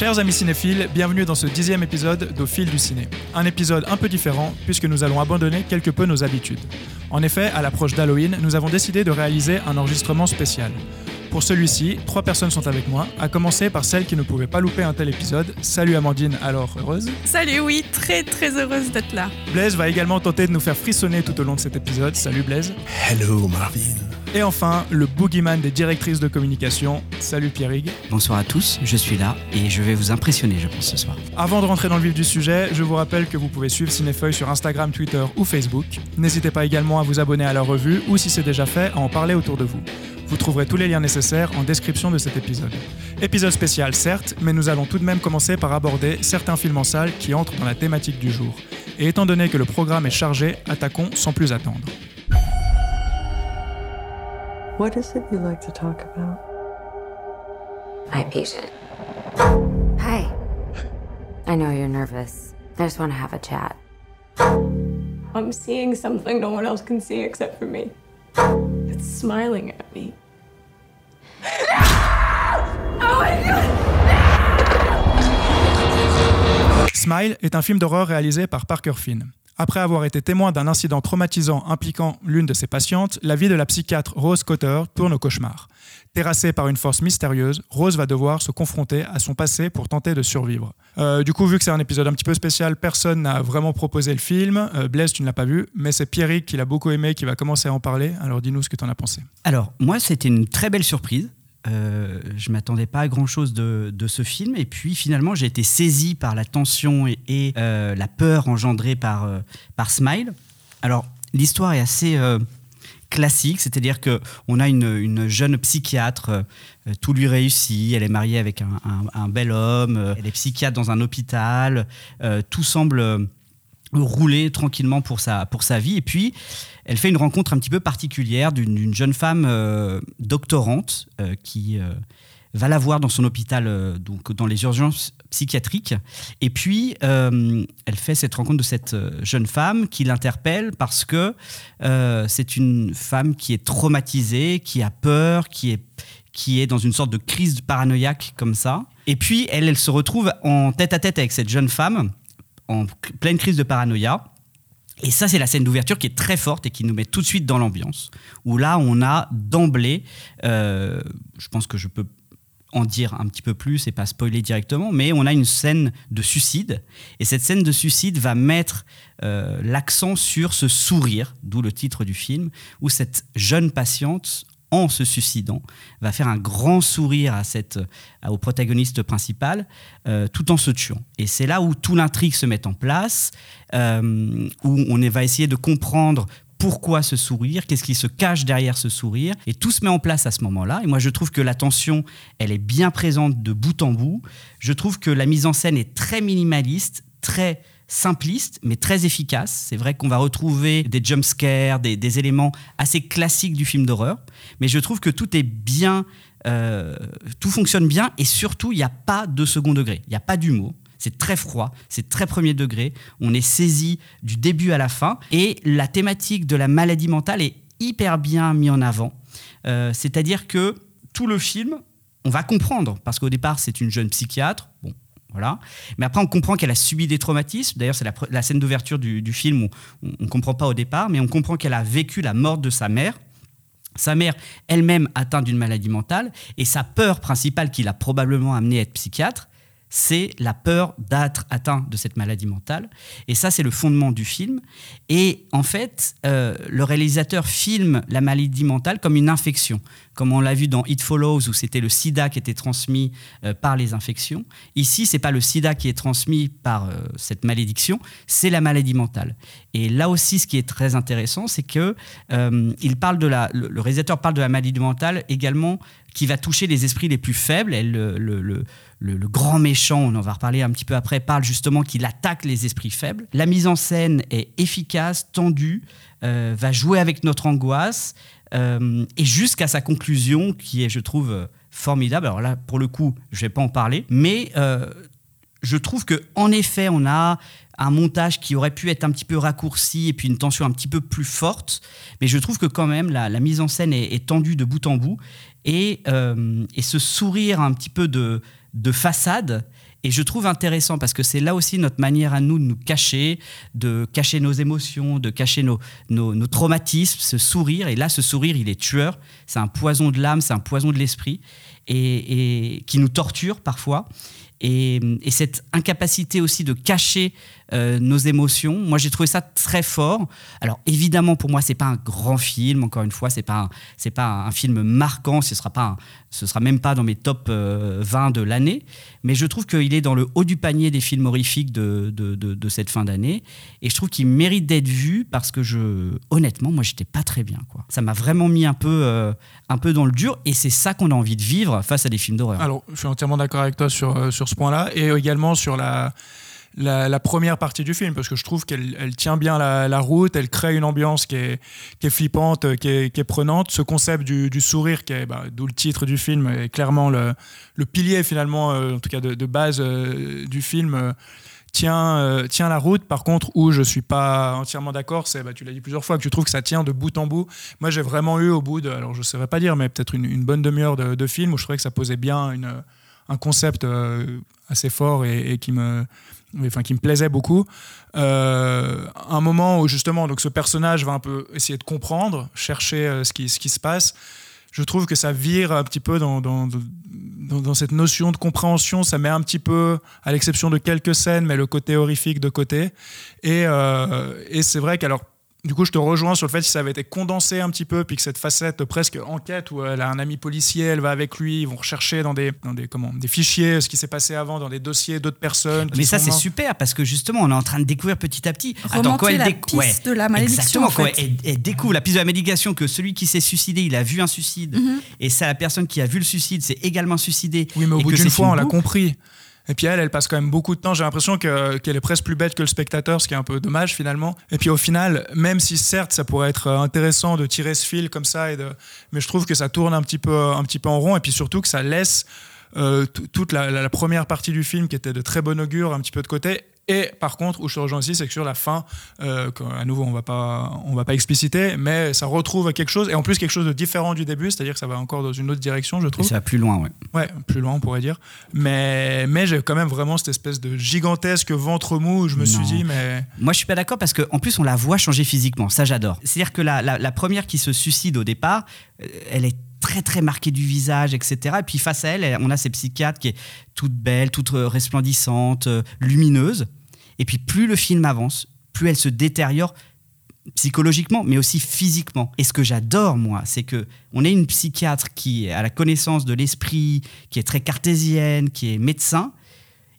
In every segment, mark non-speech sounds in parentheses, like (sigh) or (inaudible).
Chers amis cinéphiles, bienvenue dans ce dixième épisode d'Au fil du ciné. Un épisode un peu différent puisque nous allons abandonner quelque peu nos habitudes. En effet, à l'approche d'Halloween, nous avons décidé de réaliser un enregistrement spécial. Pour celui-ci, trois personnes sont avec moi, à commencer par celle qui ne pouvait pas louper un tel épisode. Salut Amandine, alors heureuse Salut, oui, très très heureuse d'être là. Blaise va également tenter de nous faire frissonner tout au long de cet épisode. Salut Blaise. Hello Marvin. Et enfin, le boogeyman des directrices de communication. Salut Pierrig. Bonsoir à tous, je suis là et je vais vous impressionner, je pense, ce soir. Avant de rentrer dans le vif du sujet, je vous rappelle que vous pouvez suivre Cinéfeuille sur Instagram, Twitter ou Facebook. N'hésitez pas également à vous abonner à la revue ou, si c'est déjà fait, à en parler autour de vous. Vous trouverez tous les liens nécessaires en description de cet épisode. Épisode spécial certes, mais nous allons tout de même commencer par aborder certains films en salle qui entrent dans la thématique du jour. Et étant donné que le programme est chargé, attaquons sans plus attendre. What is it you like to talk about? My patient. Hi. I know you're nervous. I just want to have a chat. I'm seeing something no one else can see except for me. It's smiling at me. (laughs) Oh Smile est un film d'horreur réalisé par Parker Finn. Après avoir été témoin d'un incident traumatisant impliquant l'une de ses patientes, la vie de la psychiatre Rose Cotter tourne au cauchemar. Terrassée par une force mystérieuse, Rose va devoir se confronter à son passé pour tenter de survivre. Euh, du coup, vu que c'est un épisode un petit peu spécial, personne n'a vraiment proposé le film. Euh, Blaise, tu ne l'as pas vu, mais c'est Pierrick qui l'a beaucoup aimé qui va commencer à en parler. Alors dis-nous ce que tu en as pensé. Alors, moi, c'était une très belle surprise. Euh, je m'attendais pas à grand chose de, ce film. Et puis finalement j'ai été saisi par la tension et, euh, la peur engendrée par, euh, par Smile. Alors l'histoire est assez euh, classique, c'est-à-dire que on a une, une jeune psychiatre, tout lui réussit, elle est mariée avec un, bel homme, elle est psychiatre dans un hôpital, tout semble rouler tranquillement pour sa, pour sa vie. Et puis, elle fait une rencontre un petit peu particulière d'une jeune femme euh, doctorante euh, qui euh, va la voir dans son hôpital, donc dans les urgences psychiatriques. Et puis, elle fait cette rencontre de cette jeune femme qui l'interpelle parce que c'est une femme qui est traumatisée, qui a peur, qui est qui est dans une sorte de crise paranoïaque comme ça. Et puis, elle, elle se retrouve en tête à tête avec cette jeune femme en pleine crise de paranoïa. Et ça, c'est la scène d'ouverture qui est très forte et qui nous met tout de suite dans l'ambiance. Où là, on a d'emblée, euh, je pense que je peux en dire un petit peu plus et pas spoiler directement, mais on a une scène de suicide. Et cette scène de suicide va mettre euh, l'accent sur ce sourire, d'où le titre du film, où cette jeune patiente en se suicidant, va faire un grand sourire à cette, au protagoniste principal, euh, tout en se tuant. Et c'est là où tout l'intrigue se met en place, euh, où on va essayer de comprendre pourquoi ce sourire, qu'est-ce qui se cache derrière ce sourire, et tout se met en place à ce moment-là. Et moi, je trouve que la tension, elle est bien présente de bout en bout. Je trouve que la mise en scène est très minimaliste, très simpliste, mais très efficace. C'est vrai qu'on va retrouver des jumpscares, des, des éléments assez classiques du film d'horreur, mais je trouve que tout est bien, euh, tout fonctionne bien, et surtout, il n'y a pas de second degré, il n'y a pas d'humour. C'est très froid, c'est très premier degré. On est saisi du début à la fin. Et la thématique de la maladie mentale est hyper bien mise en avant. Euh, C'est-à-dire que tout le film, on va comprendre, parce qu'au départ, c'est une jeune psychiatre. Bon, voilà. Mais après, on comprend qu'elle a subi des traumatismes. D'ailleurs, c'est la, scène d'ouverture du, du, film où on ne comprend pas au départ, mais on comprend qu'elle a vécu la mort de sa mère. Sa mère elle-même atteinte d'une maladie mentale. Et sa peur principale qui l'a probablement amenée à être psychiatre, c'est la peur d'être atteint de cette maladie mentale. Et ça, c'est le fondement du film. Et en fait, euh, le réalisateur filme la maladie mentale comme une infection, comme on l'a vu dans It Follows, où c'était le sida qui était transmis euh, par les infections. Ici, c'est pas le sida qui est transmis par euh, cette malédiction, c'est la maladie mentale. Et là aussi, ce qui est très intéressant, c'est que il parle de la, le, réalisateur parle de la maladie mentale également qui va toucher les esprits les plus faibles. Le, grand méchant, on en va reparler un petit peu après, parle justement qu'il attaque les esprits faibles. La mise en scène est efficace, tendue, euh, va jouer avec notre angoisse, euh, et jusqu'à sa conclusion, qui est, je trouve, formidable. Alors là, pour le coup, je vais pas en parler, mais euh, je trouve que en effet, on a un montage qui aurait pu être un petit peu raccourci et puis une tension un petit peu plus forte. Mais je trouve que quand même, la, mise en scène est, tendue de bout en bout. Et, euh, et ce sourire un petit peu de, de façade Et je trouve intéressant parce que c'est là aussi notre manière à nous de nous cacher, de cacher nos émotions, de cacher nos, nos, traumatismes, ce sourire. Et là, ce sourire, il est tueur. C'est un poison de l'âme, c'est un poison de l'esprit et, et qui nous torture parfois. Et, et, cette incapacité aussi de cacher euh, nos émotions, moi j'ai trouvé ça très fort. Alors évidemment pour moi c'est pas un grand film, encore une fois c'est pas c'est pas un film marquant, ce sera pas ce sera même pas dans mes top 20 euh, de l'année, mais je trouve qu'il est dans le haut du panier des films horrifiques de, de, de, cette fin d'année et je trouve qu'il mérite d'être vu parce que je honnêtement moi j'étais pas très bien. Ça m'a vraiment mis un peu euh, un peu dans le dur et c'est ça qu'on a envie de vivre face à des films d'horreur. Alors je suis entièrement d'accord avec toi sur sur ce point-là et également sur la, la, première partie du film, parce que je trouve qu'elle elle tient bien la, route, elle crée une ambiance qui est, qui est flippante, qui est, qui est, prenante. Ce concept du, sourire, qui est, bah, d'où le titre du film, est clairement le, le pilier finalement, euh, en tout cas de, base euh, du film. Euh, tient, euh, tient la route. Par contre, où je suis pas entièrement d'accord, c'est, bah, tu l'as dit plusieurs fois, que tu trouves que ça tient de bout en bout. Moi, j'ai vraiment eu au bout de, alors je ne saurais pas dire, mais peut-être une, bonne demi-heure de, film où je trouvais que ça posait bien une, un concept euh, assez fort et, qui me enfin qui me plaisait beaucoup. Euh, un moment où justement donc ce personnage va un peu essayer de comprendre chercher euh, ce qui se passe je trouve que ça vire un petit peu dans cette notion de compréhension. Ça met un petit peu à l'exception de quelques scènes mais le côté horrifique de côté. Et, euh, et c'est vrai qu'alors du coup, je te rejoins sur le fait que ça avait été condensé un petit peu, puis que cette facette presque enquête où elle a un ami policier, elle va avec lui, ils vont rechercher dans des, dans des, comment, des fichiers ce qui s'est passé avant, dans des dossiers d'autres personnes. Mais ça, c'est super parce que justement, on est en train de découvrir petit à petit. Remonter Attends, elle la piste ouais, de la malédiction. Exactement, en fait. elle, elle, découvre la piste de la malédiction, que celui qui s'est suicidé, il a vu un suicide, mm -hmm. et c'est la personne qui a vu le suicide, s'est également suicidé. Oui, mais au bout d'une fois, on l'a compris. Et puis elle, elle passe quand même beaucoup de temps. J'ai l'impression qu'elle qu est presque plus bête que le spectateur, ce qui est un peu dommage finalement. Et puis au final, même si certes ça pourrait être intéressant de tirer ce fil comme ça, mais je trouve que ça tourne un petit peu, un petit peu en rond. Et puis surtout que ça laisse euh, toute la, la, la, première partie du film qui était de très bon augure un petit peu de côté et par contre, où je te rejoins aussi, c'est que sur la fin, euh, à nouveau, on va pas, on va pas expliciter, mais ça retrouve quelque chose, et en plus quelque chose de différent du début, c'est-à-dire que ça va encore dans une autre direction, je trouve. Et ça va plus loin, ouais. Ouais, plus loin, on pourrait dire. Mais, mais j'ai quand même vraiment cette espèce de gigantesque ventre mou où je me non. suis dit, mais. Moi, je suis pas d'accord parce qu'en plus, on la voit changer physiquement. Ça, j'adore. C'est-à-dire que la, la, la première qui se suicide au départ, euh, elle est très très marquée du visage, etc. Et puis face à elle, on a ces psychiatres qui est toute belle, toute resplendissante, euh, lumineuse. Et puis plus le film avance, plus elle se détériore psychologiquement, mais aussi physiquement. Et ce que j'adore, moi, c'est que on est une psychiatre qui a la connaissance de l'esprit, qui est très cartésienne, qui est médecin,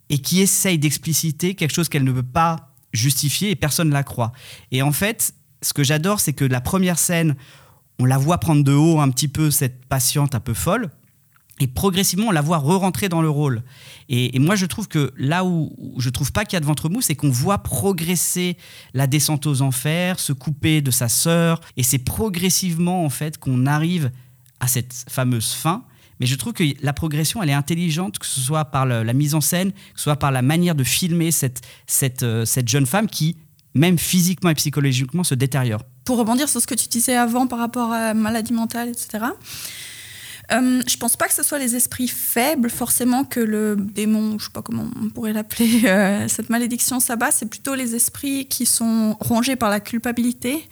et qui essaye d'expliciter quelque chose qu'elle ne veut pas justifier et personne ne la croit. Et en fait, ce que j'adore, c'est que la première scène, on la voit prendre de haut un petit peu cette patiente un peu folle, et progressivement on la voit re-rentrer dans le rôle. Et, moi je trouve que là où, je trouve pas qu'il y a de ventre mou, c'est qu'on voit progresser la descente aux enfers, se couper de sa sœur, et c'est progressivement en fait qu'on arrive à cette fameuse fin. Mais je trouve que la progression, elle est intelligente, que ce soit par la mise en scène, que ce soit par la manière de filmer cette, cette, euh, cette jeune femme qui, même physiquement et psychologiquement, se détériore. Pour rebondir sur ce que tu disais avant par rapport à maladie mentale, etc., euh, je pense pas que ce soit les esprits faibles forcément que le démon, je sais pas comment on pourrait l'appeler, (laughs) euh, cette malédiction s'abat, c'est plutôt les esprits qui sont rongés par la culpabilité,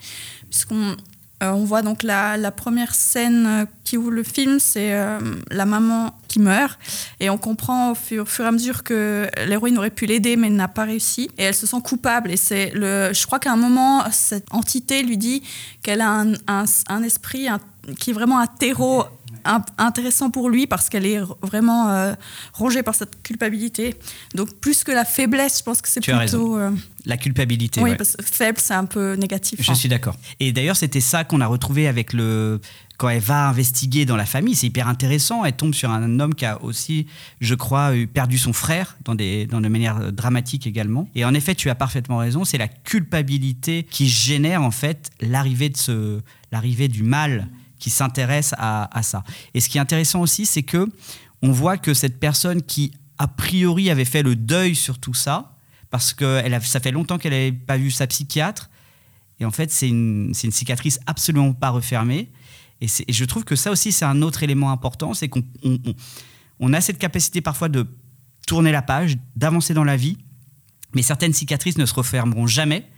puisqu'on euh, on voit donc la, première scène qui ouvre le film, c'est euh, la maman qui meurt. Et on comprend au fur, et à mesure que l'héroïne aurait pu l'aider, mais n'a pas réussi. Et elle se sent coupable. Et c'est le, je crois qu'à un moment, cette entité lui dit qu'elle a un, esprit qui est vraiment un terreau intéressant pour lui parce qu'elle est vraiment euh, rongée par cette culpabilité. Donc plus que la faiblesse, je pense que c'est plutôt euh... la culpabilité. Oui, ouais. parce que faible, c'est un peu négatif. Je hein. suis d'accord. Et d'ailleurs, c'était ça qu'on a retrouvé avec le quand elle va investiguer dans la famille, c'est hyper intéressant. Elle tombe sur un homme qui a aussi, je crois, perdu son frère dans des dans de manière dramatique également. Et en effet, tu as parfaitement raison. C'est la culpabilité qui génère en fait l'arrivée de ce l'arrivée du mal qui s'intéresse à, ça. Et ce qui est intéressant aussi, c'est que on voit que cette personne qui a priori avait fait le deuil sur tout ça, parce que ça fait longtemps qu'elle n'avait pas vu sa psychiatre, et en fait c'est une, cicatrice absolument pas refermée. Et, je trouve que ça aussi c'est un autre élément important, c'est qu'on on, on, a cette capacité parfois de tourner la page, d'avancer dans la vie. Mais certaines cicatrices ne se refermeront jamais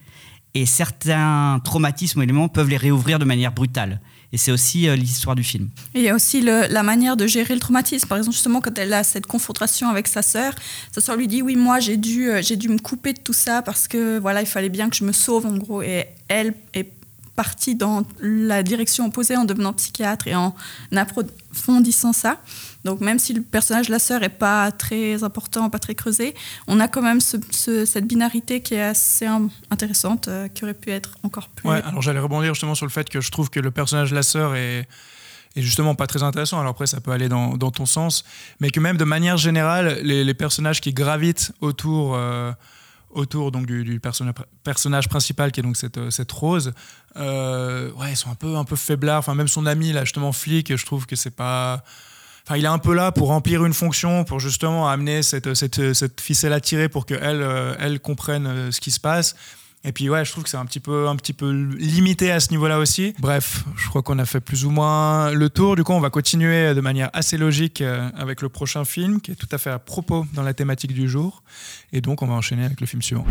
et certains traumatismes ou éléments peuvent les réouvrir de manière brutale. Et c'est aussi euh, l'histoire du film. Et il y a aussi la manière de gérer le traumatisme. Par exemple, justement, quand elle a cette confrontation avec sa sœur, sa sœur lui dit Oui, moi, j'ai dû, euh, j'ai dû me couper de tout ça parce que voilà, il fallait bien que je me sauve, en gros. Et elle est partie dans la direction opposée en devenant psychiatre et en approfondissant ça. Donc, même si le personnage de la sœur est pas très important, pas très creusé, on a quand même ce- ce- cette binarité qui est assez intéressante, euh, qui aurait pu être encore plus. Ouais, alors j'allais rebondir justement sur le fait que je trouve que le personnage de la sœur est, justement pas très intéressant. Alors après, ça peut aller dans, ton sens, mais que même de manière générale, les, personnages qui gravitent autour, euh, autour donc, du, du personna- personnage principal, qui est donc cette, euh, Rose, ouais, ils sont un peu, un peu faiblards. Enfin, même son ami, là, justement, flic, je trouve que c'est pas. Enfin, il est un peu là pour remplir une fonction, pour justement amener cette, cette, cette ficelle à tirer pour qu'elle euh, elle comprenne euh, ce qui se passe. Et puis ouais, je trouve que c'est un petit peu un petit peu limité à ce niveau-là aussi. Bref, je crois qu'on a fait plus ou moins le tour. Du coup, on va continuer de manière assez logique euh, avec le prochain film qui est tout à fait à propos dans la thématique du jour. Et donc, on va enchaîner avec le film suivant.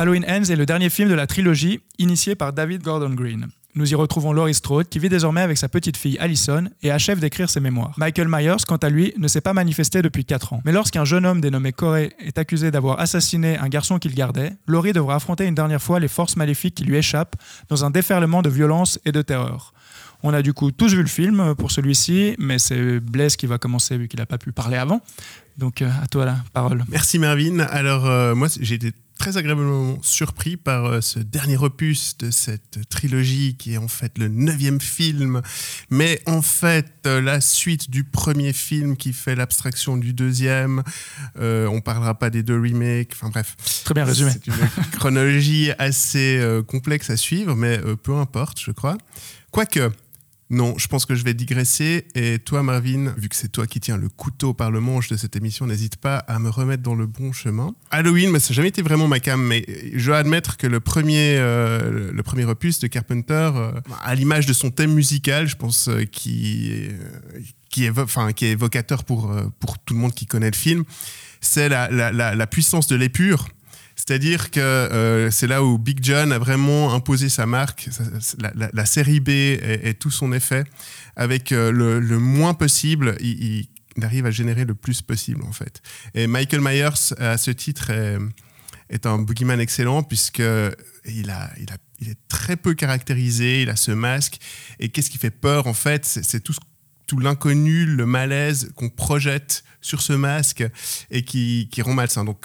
Halloween Ends est le dernier film de la trilogie initié par David Gordon Green. Nous y retrouvons Laurie Strode qui vit désormais avec sa petite fille Allison et achève d'écrire ses mémoires. Michael Myers, quant à lui, ne s'est pas manifesté depuis 4 ans. Mais lorsqu'un jeune homme dénommé Corey est accusé d'avoir assassiné un garçon qu'il gardait, Laurie devra affronter une dernière fois les forces maléfiques qui lui échappent dans un déferlement de violence et de terreur. On a du coup tous vu le film pour celui-ci, mais c'est Blaise qui va commencer vu qu'il n'a pas pu parler avant. Donc euh, à toi la parole. Merci Mervyn. Alors euh, moi j'ai été très agréablement surpris par euh, ce dernier opus de cette trilogie qui est en fait le neuvième film, mais en fait euh, la suite du premier film qui fait l'abstraction du deuxième. Euh, on parlera pas des deux remakes. Enfin bref. Très bien résumé. C'est une (laughs) chronologie assez euh, complexe à suivre, mais peu importe, je crois. Quoique, non, je pense que je vais digresser. Et toi, Marvin, vu que c'est toi qui tiens le couteau par le manche de cette émission, n'hésite pas à me remettre dans le bon chemin. Halloween, mais ça n'a jamais été vraiment ma cam, mais je dois admettre que le premier, euh, le premier opus de Carpenter, euh, à l'image de son thème musical, je pense, euh, qui, euh, qui, est, enfin, qui est évocateur pour, euh, pour tout le monde qui connaît le film, c'est la, la, la, la puissance de l'épure. C'est-à-dire que euh, c'est là où Big John a vraiment imposé sa marque. La, série B est tout son effet. Avec euh, le, moins possible, il, arrive à générer le plus possible, en fait. Et Michael Myers, à ce titre, est, un boogeyman excellent, puisque il, est très peu caractérisé, il a ce masque. Et qu'est-ce qui fait peur, en fait c'est tout, ce- tout l'inconnu, le malaise qu'on projette sur ce masque et qui, qui rend malsain. Donc,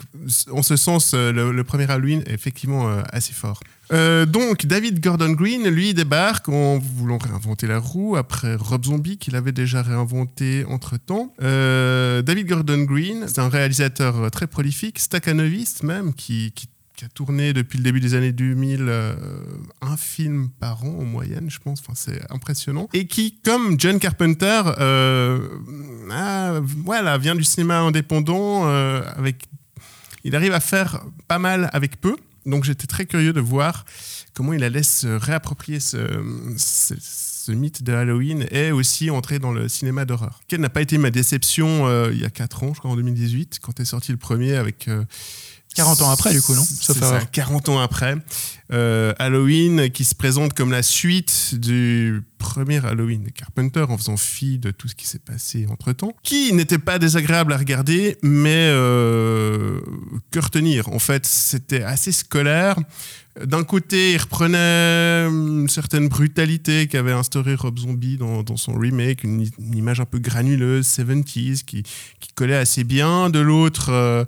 en ce sens, euh, le, premier Halloween est effectivement euh, assez fort. Euh, donc, David Gordon Green, lui, débarque en voulant réinventer la roue après Rob Zombie, qu'il avait déjà réinventé entre-temps. Euh, David Gordon Green, c'est un réalisateur très prolifique, staccanoviste même, qui, tourné depuis le début des années 2000 euh, un film par an en moyenne, je pense. Enfin, c'est impressionnant. Et qui, comme John Carpenter, euh, voilà, vient du cinéma indépendant euh, avec il arrive à faire pas mal avec peu. Donc j'étais très curieux de voir comment il allait se réapproprier ce, ce, mythe de Halloween et aussi entrer dans le cinéma d'horreur. Quelle n'a pas été ma déception il y a 4 ans, je crois en 2018, quand est sorti le premier avec... 40 ans après, du coup, non? Ça, erreur. 40 ans après. Euh, Halloween qui se présente comme la suite du premier Halloween de Carpenter en faisant fi de tout ce qui s'est passé entre temps, qui n'était pas désagréable à regarder, mais euh, que retenir? En fait, c'était assez scolaire. D'un côté, il reprenait une certaine brutalité qu'avait instauré Rob Zombie dans, dans son remake, une, une image un peu granuleuse, 70s, qui, qui collait assez bien. De l'autre, euh,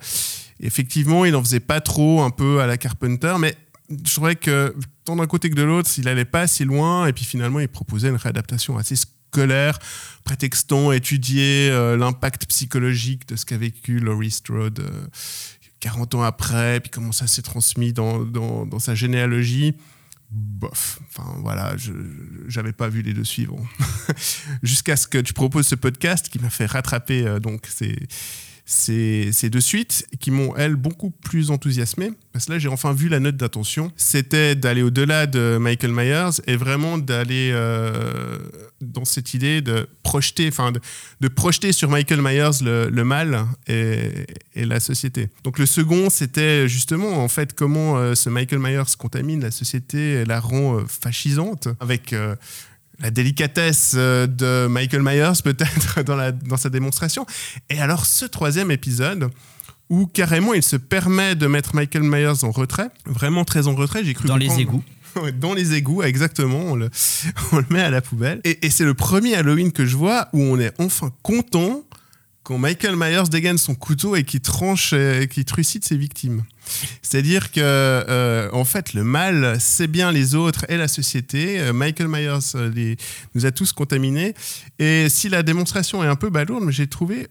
effectivement, il n'en faisait pas trop, un peu à la Carpenter, mais je trouvais que tant d'un côté que de l'autre, il allait pas assez loin, et puis finalement, il proposait une réadaptation assez scolaire, prétextant étudier euh, l'impact psychologique de ce qu'a vécu Laurie Strode euh, 40 ans après, puis comment ça s'est transmis dans, dans, sa généalogie. bof. Enfin voilà, je j'avais pas vu les deux suivants (laughs) jusqu'à ce que tu proposes ce podcast qui m'a fait rattraper euh, donc ces ces, ces deux suites qui m'ont, elles, beaucoup plus enthousiasmé. Parce que là, j'ai enfin vu la note d'intention. C'était d'aller au-delà de Michael Myers et vraiment d'aller euh, dans cette idée de projeter, enfin, de, projeter sur Michael Myers le, mal et, la société. Donc le second, c'était justement, en fait, comment euh, ce Michael Myers contamine la société et la rend euh, fascisante avec la délicatesse euh, de Michael Myers peut-être (laughs) dans, la, dans sa démonstration. Et alors ce troisième épisode où carrément il se permet de mettre Michael Myers en retrait, vraiment très en retrait, j'ai cru Dans les égouts. (laughs) Dans les égouts, exactement, on le, (laughs) on le met à la poubelle. Et, et c'est le premier Halloween que je vois où on est enfin content quand Michael Myers dégaine son couteau et qui tranche, et qui trucide ses victimes. C'est-à-dire que, euh, en fait, le mal, c'est bien les autres et la société. Euh, Michael Myers euh, nous a tous contaminés. Et si la démonstration est un peu balourde, j'ai trouvé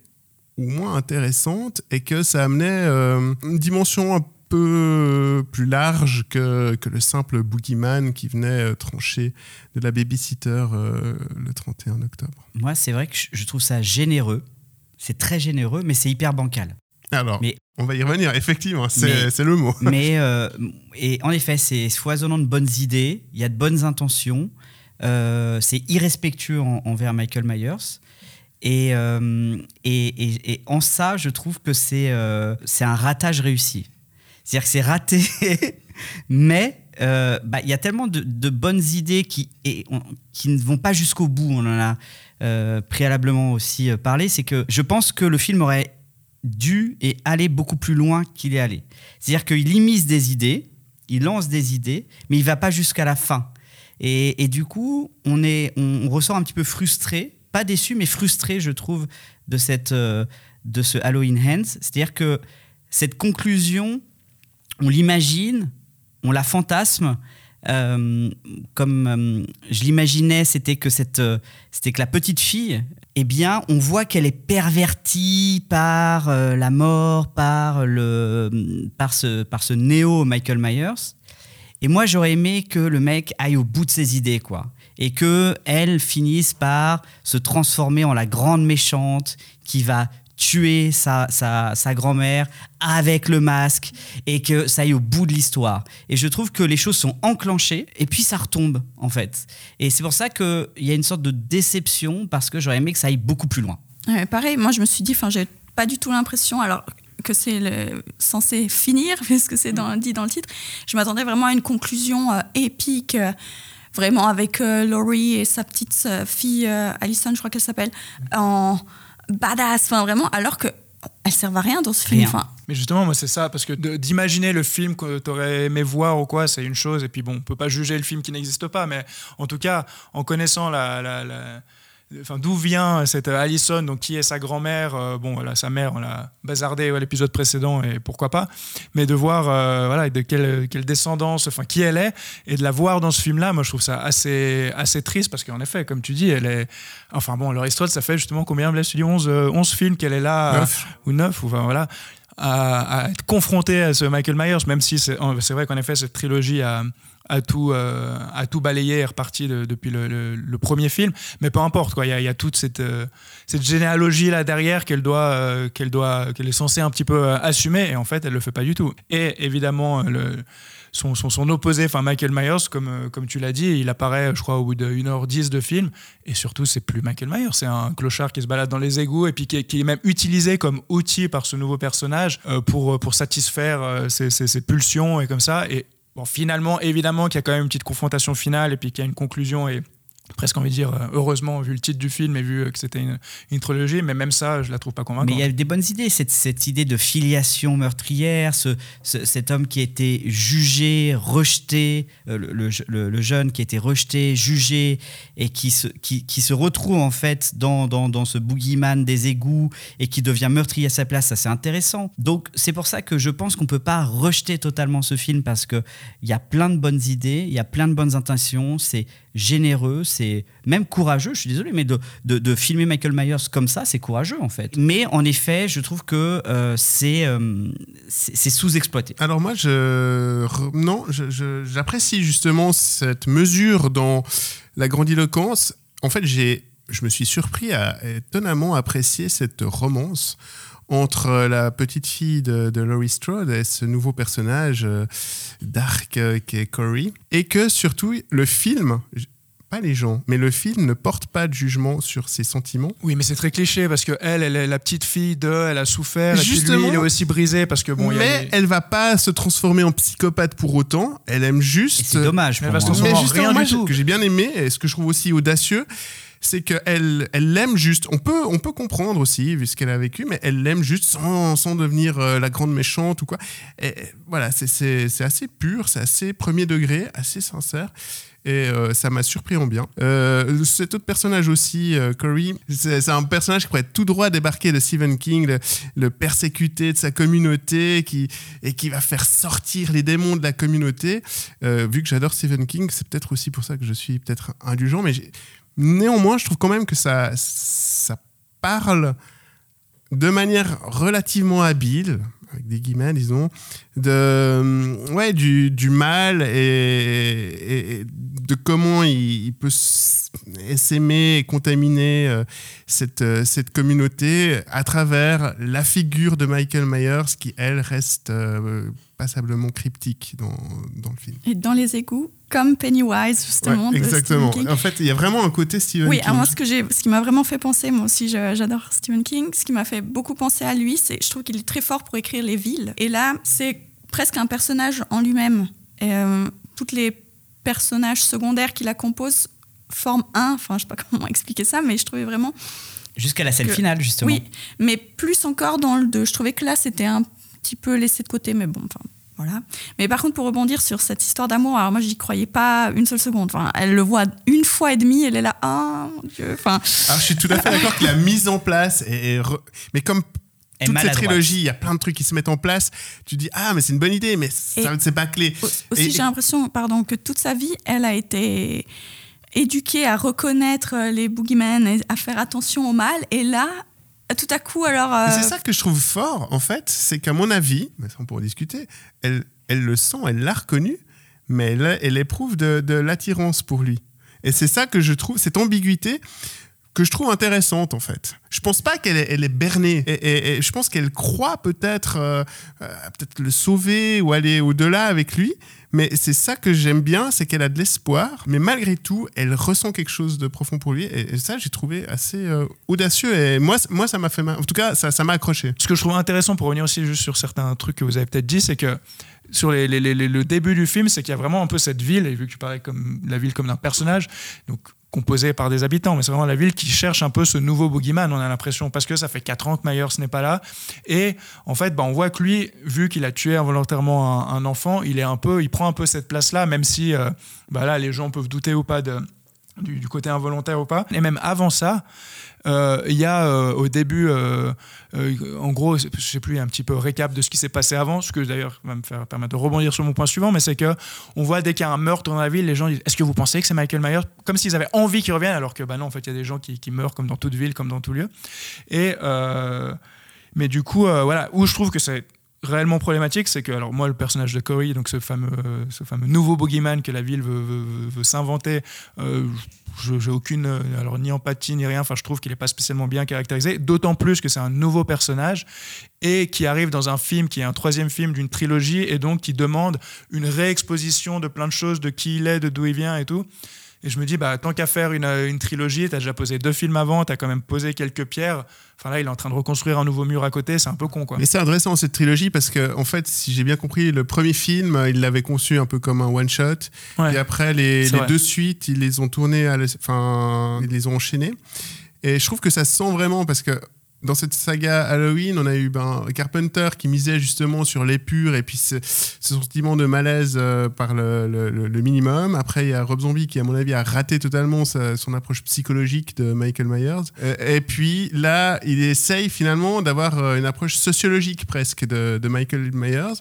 au moins intéressante et que ça amenait une dimension un peu plus large que, que le simple boogeyman qui venait trancher de la babysitter le 31 octobre. Moi, c'est vrai que je trouve ça généreux. C'est très généreux, mais c'est hyper bancal. Alors, Mais- on va y revenir, effectivement, c'est le mot. (laughs) Mais euh, et en effet, c'est foisonnant de bonnes idées. Il y a de bonnes intentions. euh, c'est irrespectueux en- envers Michael Myers. Et, euh, et, et- et en ça, je trouve que c'est euh, c'est un ratage réussi. C'est-à-dire que c'est raté, (laughs) mais euh, bah, il y a tellement de, de bonnes idées qui, et on- qui ne vont pas jusqu'au bout. On en a euh, préalablement aussi parlé. C'est que je pense que le film aurait dû et aller beaucoup plus loin qu'il est allé. C'est-à-dire qu'il immisce des idées, il lance des idées, mais il va pas jusqu'à la fin. Et, du coup, on, est, on, ressort un petit peu frustré, pas déçu, mais frustré, je trouve, de, cette, euh, de ce Halloween Hands. C'est-à-dire que cette conclusion, on l'imagine, on la fantasme. euh, comme euh, je l'imaginais, c'était que c'était que la petite fille, eh bien, on voit qu'elle est pervertie par euh, la mort, par le, par ce, par ce néo Michael Myers. Et moi, j'aurais aimé que le mec aille au bout de ses idées, quoi. Et que elle finisse par se transformer en la grande méchante qui va tuer sa, sa, grand-mère avec le masque et que ça aille au bout de l'histoire. Et je trouve que les choses sont enclenchées et puis ça retombe, en fait. Et c'est pour ça qu'il y a une sorte de déception parce que j'aurais aimé que ça aille beaucoup plus loin. Pareil, moi je me suis dit, enfin, j'ai pas du tout l'impression, alors que c'est censé finir, (laughs) puisque c'est dit dans le titre. Je m'attendais vraiment à une conclusion euh, épique, euh, vraiment avec euh, Laurie et sa petite fille, Alison, je crois qu'elle s'appelle, en badass, enfin vraiment, alors que elle servent à rien dans ce film. Rien. Enfin, Mais justement, moi, c'est ça, parce que d'imaginer le film que tu aurais aimé voir ou quoi, c'est une chose. Et puis, bon, on peut pas juger le film qui n'existe pas, mais en tout cas, en connaissant la. la- la- Enfin, d'où vient cette Allison, donc qui est sa grand-mère euh, Bon, voilà, sa mère, on l'a bazardé à l'épisode précédent, et pourquoi pas. Mais de voir, euh, voilà, de quelle, quelle descendance, enfin, qui elle est, et de la voir dans ce film-là, moi, je trouve ça assez, assez triste, parce qu'en effet, comme tu dis, elle est. Enfin, bon, Laurie Strode, ça fait justement combien, Blaise Tu dis 11, euh, 11 films qu'elle est là, Neuf. euh, ou 9, ou enfin, voilà à, à être confronté à ce Michael Myers, même si c'est c'est vrai qu'en effet, cette trilogie a, euh, a tout balayé et est reparti de- depuis le, premier film. Mais peu importe. Il y a, toute cette, euh, généalogie là derrière qu'elle doit, euh, qu'elle doit, qu'elle est censée un petit peu assumer, et en fait, elle le fait pas du tout. Et évidemment, son, opposé, enfin Michael Myers, comme, tu l'as dit, il apparaît, je crois, au bout de 1h10 de film. Et surtout, c'est plus Michael Myers, c'est un clochard qui se balade dans les égouts et puis qui est, même utilisé comme outil par ce nouveau personnage pour, satisfaire ses, pulsions et comme ça. Bon, finalement, évidemment qu'il y a quand même une petite confrontation finale et puis qu'il y a une conclusion et presque envie de dire, euh, heureusement, vu le titre du film et vu euh, que c'était une, une trilogie, mais même ça, je la trouve pas convaincante. Mais il y a des bonnes idées, cette, cette idée de filiation meurtrière, ce, ce- cet homme qui a été jugé, rejeté, euh, le, le- jeune qui a été rejeté, jugé, et qui se, qui, qui se retrouve en fait dans, dans, dans ce boogeyman des égouts et qui devient meurtrier à sa place, ça c'est intéressant. Donc c'est pour ça que je pense qu'on peut pas rejeter totalement ce film parce qu'il y a plein de bonnes idées, il y a plein de bonnes intentions, c'est généreux, c'est même courageux. Je suis désolé, mais de, de, filmer Michael Myers comme ça, c'est courageux en fait. Mais en effet, je trouve que euh, c'est euh, c'est c'est sous-exploité. Alors moi, non, j'apprécie justement cette mesure dans la grandiloquence. En fait, j'ai, je me suis surpris à étonnamment apprécier cette romance entre la petite fille de, de Laurie Strode et ce nouveau personnage euh, dark euh, qui est Corey, et que surtout le film, pas les gens, mais le film ne porte pas de jugement sur ses sentiments. Oui, mais c'est très cliché parce que elle, elle est la petite fille de, elle a souffert, et puis lui, Justement. il est aussi brisé parce que bon, il y a mais les- elle va pas se transformer en psychopathe pour autant. Elle aime juste. C'est dommage Mais pour parce moi. que Mais justement, rien moi, du tout. ce que j'ai bien aimé, et ce que je trouve aussi audacieux, c'est qu'elle elle l'aime juste. On peut, on peut comprendre aussi, vu ce qu'elle a vécu, mais elle l'aime juste sans, sans devenir euh, la grande méchante ou quoi. Voilà, c'est- assez pur, c'est assez premier degré, assez sincère. Et euh, ça m'a surpris en bien. Euh, cet autre personnage aussi, euh, Corey, c'est un personnage qui pourrait tout droit débarquer de Stephen King, le, le persécuté de sa communauté, qui, et qui va faire sortir les démons de la communauté. Vu que j'adore Stephen King, c'est peut-être aussi pour ça que je suis peut-être indulgent, mais néanmoins, je trouve quand même que ça, parle de manière relativement habile, avec des guillemets, disons, de, ouais, du, mal et, de comment il, peut s'aimer et contaminer euh, cette, euh, cette communauté à travers la figure de Michael Myers qui, elle, reste euh, passablement cryptique dans, dans le film. Et dans les égouts, comme Pennywise, justement. Ouais, de exactement. Stephen King. En fait, il y a vraiment un côté Stephen Oui, King. alors moi, ce, que j'ai, ce qui m'a vraiment fait penser, moi aussi, j'adore Stephen King, ce qui m'a fait beaucoup penser à lui, c'est je trouve qu'il est très fort pour écrire les villes. Et là, c'est presque un personnage en lui-même. Euh, toutes les personnages secondaires qui la composent forment un, enfin, je sais pas (laughs) comment expliquer ça, mais je trouvais vraiment. Jusqu'à la scène que- finale, justement. Oui, mais plus encore dans le 2. Je trouvais que là, c'était un petit peu laissé de côté, mais bon, enfin. Voilà. Mais par contre, pour rebondir sur cette histoire d'amour, alors moi, j'y croyais pas une seule seconde. Enfin, elle le voit une fois et demie, elle est là, ah mon Dieu. Enfin, Alors, je suis tout à fait d'accord que la mise en place est, re- mais comme toute cette trilogie, il y a plein de trucs qui se mettent en place. Tu dis ah mais c'est une bonne idée, mais c'est pas clé. Au- Aussi, j'ai l'impression, pardon, que toute sa vie, elle a été éduquée à reconnaître les boogeymen et à faire attention au mal. Et là, tout à coup, alors. euh, C'est ça que je trouve fort, en fait, c'est qu'à mon avis, mais ça on pourra discuter, elle, elle le sent, elle l'a reconnu, mais elle, elle éprouve de, de l'attirance pour lui. Et c'est ça que je trouve, cette ambiguïté que je trouve intéressante, en fait. Je pense pas qu'elle est, bernée, et, je pense qu'elle croit peut-être euh, euh, peut-être le sauver ou aller au-delà avec lui, mais c'est ça que j'aime bien, c'est qu'elle a de l'espoir, mais malgré tout, elle ressent quelque chose de profond pour lui, et, ça, j'ai trouvé assez euh, audacieux, et moi, moi ça m'a fait mal. En tout cas, ça m'a accroché. Ce que je trouve intéressant pour revenir aussi juste sur certains trucs que vous avez peut-être dit, c'est que sur le début du film, c'est qu'il y a vraiment un peu cette ville, et vu que tu parlais comme la ville comme d'un personnage, donc composé par des habitants, mais c'est vraiment la ville qui cherche un peu ce nouveau boogeyman, on a l'impression, parce que ça fait 4 ans que Myers n'est pas là, et en fait, bah, on voit que lui, vu qu'il a tué involontairement un, enfant, il est un peu, il prend un peu cette place-là, même si, euh, bah là, les gens peuvent douter ou pas du, côté involontaire ou pas. Et même avant ça, il y a euh, au début, euh, euh, en gros, je sais plus, un petit peu récap de ce qui s'est passé avant, ce que d'ailleurs va me faire permettre de rebondir sur mon point suivant, mais c'est que on voit dès qu'il y a un meurtre dans la ville, les gens disent Est-ce que vous pensez que c'est Michael Myers Comme s'ils avaient envie qu'il revienne, alors que bah non, en fait, il y a des gens qui, meurent comme dans toute ville, comme dans tout lieu. Et euh, mais du coup, euh, voilà, où je trouve que c'est réellement problématique, c'est que, alors moi, le personnage de Corey, donc ce fameux, ce fameux nouveau boogeyman que la ville veut s'inventer, euh, je- j'ai aucune, euh, alors ni empathie ni rien, enfin je trouve qu'il n'est pas spécialement bien caractérisé, d'autant plus que c'est un nouveau personnage et qui arrive dans un film qui est un troisième film d'une trilogie et donc qui demande une réexposition de plein de choses, de qui il est, de d'où il vient et tout. Et je me dis, bah, tant qu'à faire une, une trilogie, tu as déjà posé deux films avant, tu as quand même posé quelques pierres. Enfin là, il est en train de reconstruire un nouveau mur à côté, c'est un peu con quoi. Mais c'est intéressant cette trilogie parce que, en fait, si j'ai bien compris, le premier film, il l'avait conçu un peu comme un one shot. Ouais. Et après, les, deux suites, ils les ont tournés, à la- enfin, ils les ont enchaînés. Et je trouve que ça se sent vraiment parce que dans cette saga Halloween, on a eu ben, Carpenter qui misait justement sur l'épure et puis ce, sentiment de malaise euh, par le, minimum. Après, il y a Rob Zombie qui, à mon avis, a raté totalement son approche psychologique de Michael Myers. Euh, et puis là, il essaye finalement d'avoir euh, une approche sociologique presque de Michael Myers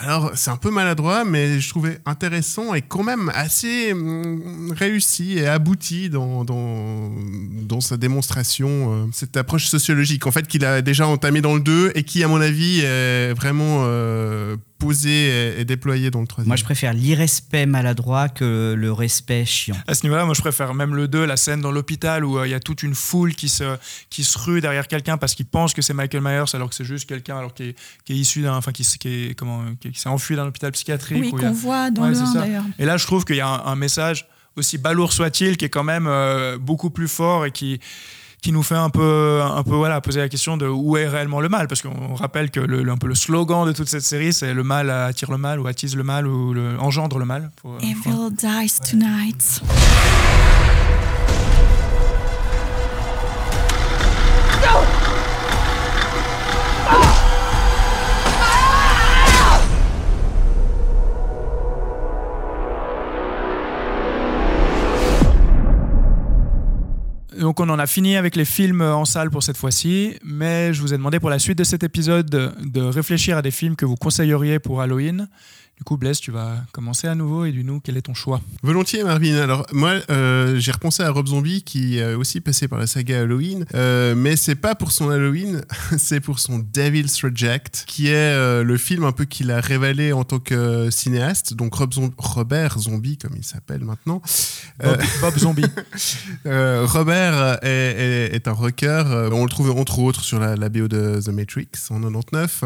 Alors, c'est un peu maladroit, mais je trouvais intéressant et quand même assez hum, réussi et abouti dans, dans, sa démonstration, euh, cette approche sociologique, en fait, qu'il a déjà entamé dans le 2 et qui, à mon avis, est vraiment euh, posée et, et déployée dans le 3 Moi, je préfère l'irrespect maladroit que le respect chiant. À ce niveau-là, moi je préfère même le 2, la scène dans l'hôpital où euh, il y a toute une foule qui se, qui se rue derrière quelqu'un parce qu'il pense que c'est Michael Myers alors que c'est juste quelqu'un alors qui est, qui est issu d'un, enfin qui, est comment, qui, qui s'est enfui d'un hôpital psychiatrique. Oui, a- qu'on voit dans Ouais, le c'est 1 ça. d'ailleurs. Et là, je trouve qu'il y a un, un message aussi balourd soit-il qui est quand même euh, beaucoup plus fort et qui qui nous fait un peu, un peu voilà, poser la question de où est réellement le mal. Parce qu'on rappelle que le, le- un peu le slogan de toute cette série, c'est le mal attire le mal, ou attise le mal, ou le, engendre le mal. Faut- Evil dies tonight. Donc on en a fini avec les films en salle pour cette fois-ci, mais je vous ai demandé pour la suite de cet épisode de, réfléchir à des films que vous conseilleriez pour Halloween. Du coup, Blaise, tu vas commencer à nouveau et du nous, quel est ton choix Volontiers, Marvin. Alors, moi, euh, j'ai repensé à Rob Zombie qui est aussi passé par la saga Halloween, euh, mais c'est pas pour son Halloween, (laughs) c'est pour son Devil's Reject, qui est euh, le film un peu qu'il a révélé en tant que cinéaste. Donc, Rob Zom- Robert Zombie, comme il s'appelle maintenant. Bob, Bob Zombie. (laughs) Euh, Robert est, est- est un rocker. Euh, On le trouve entre autres sur la, la BO de The Matrix en 99.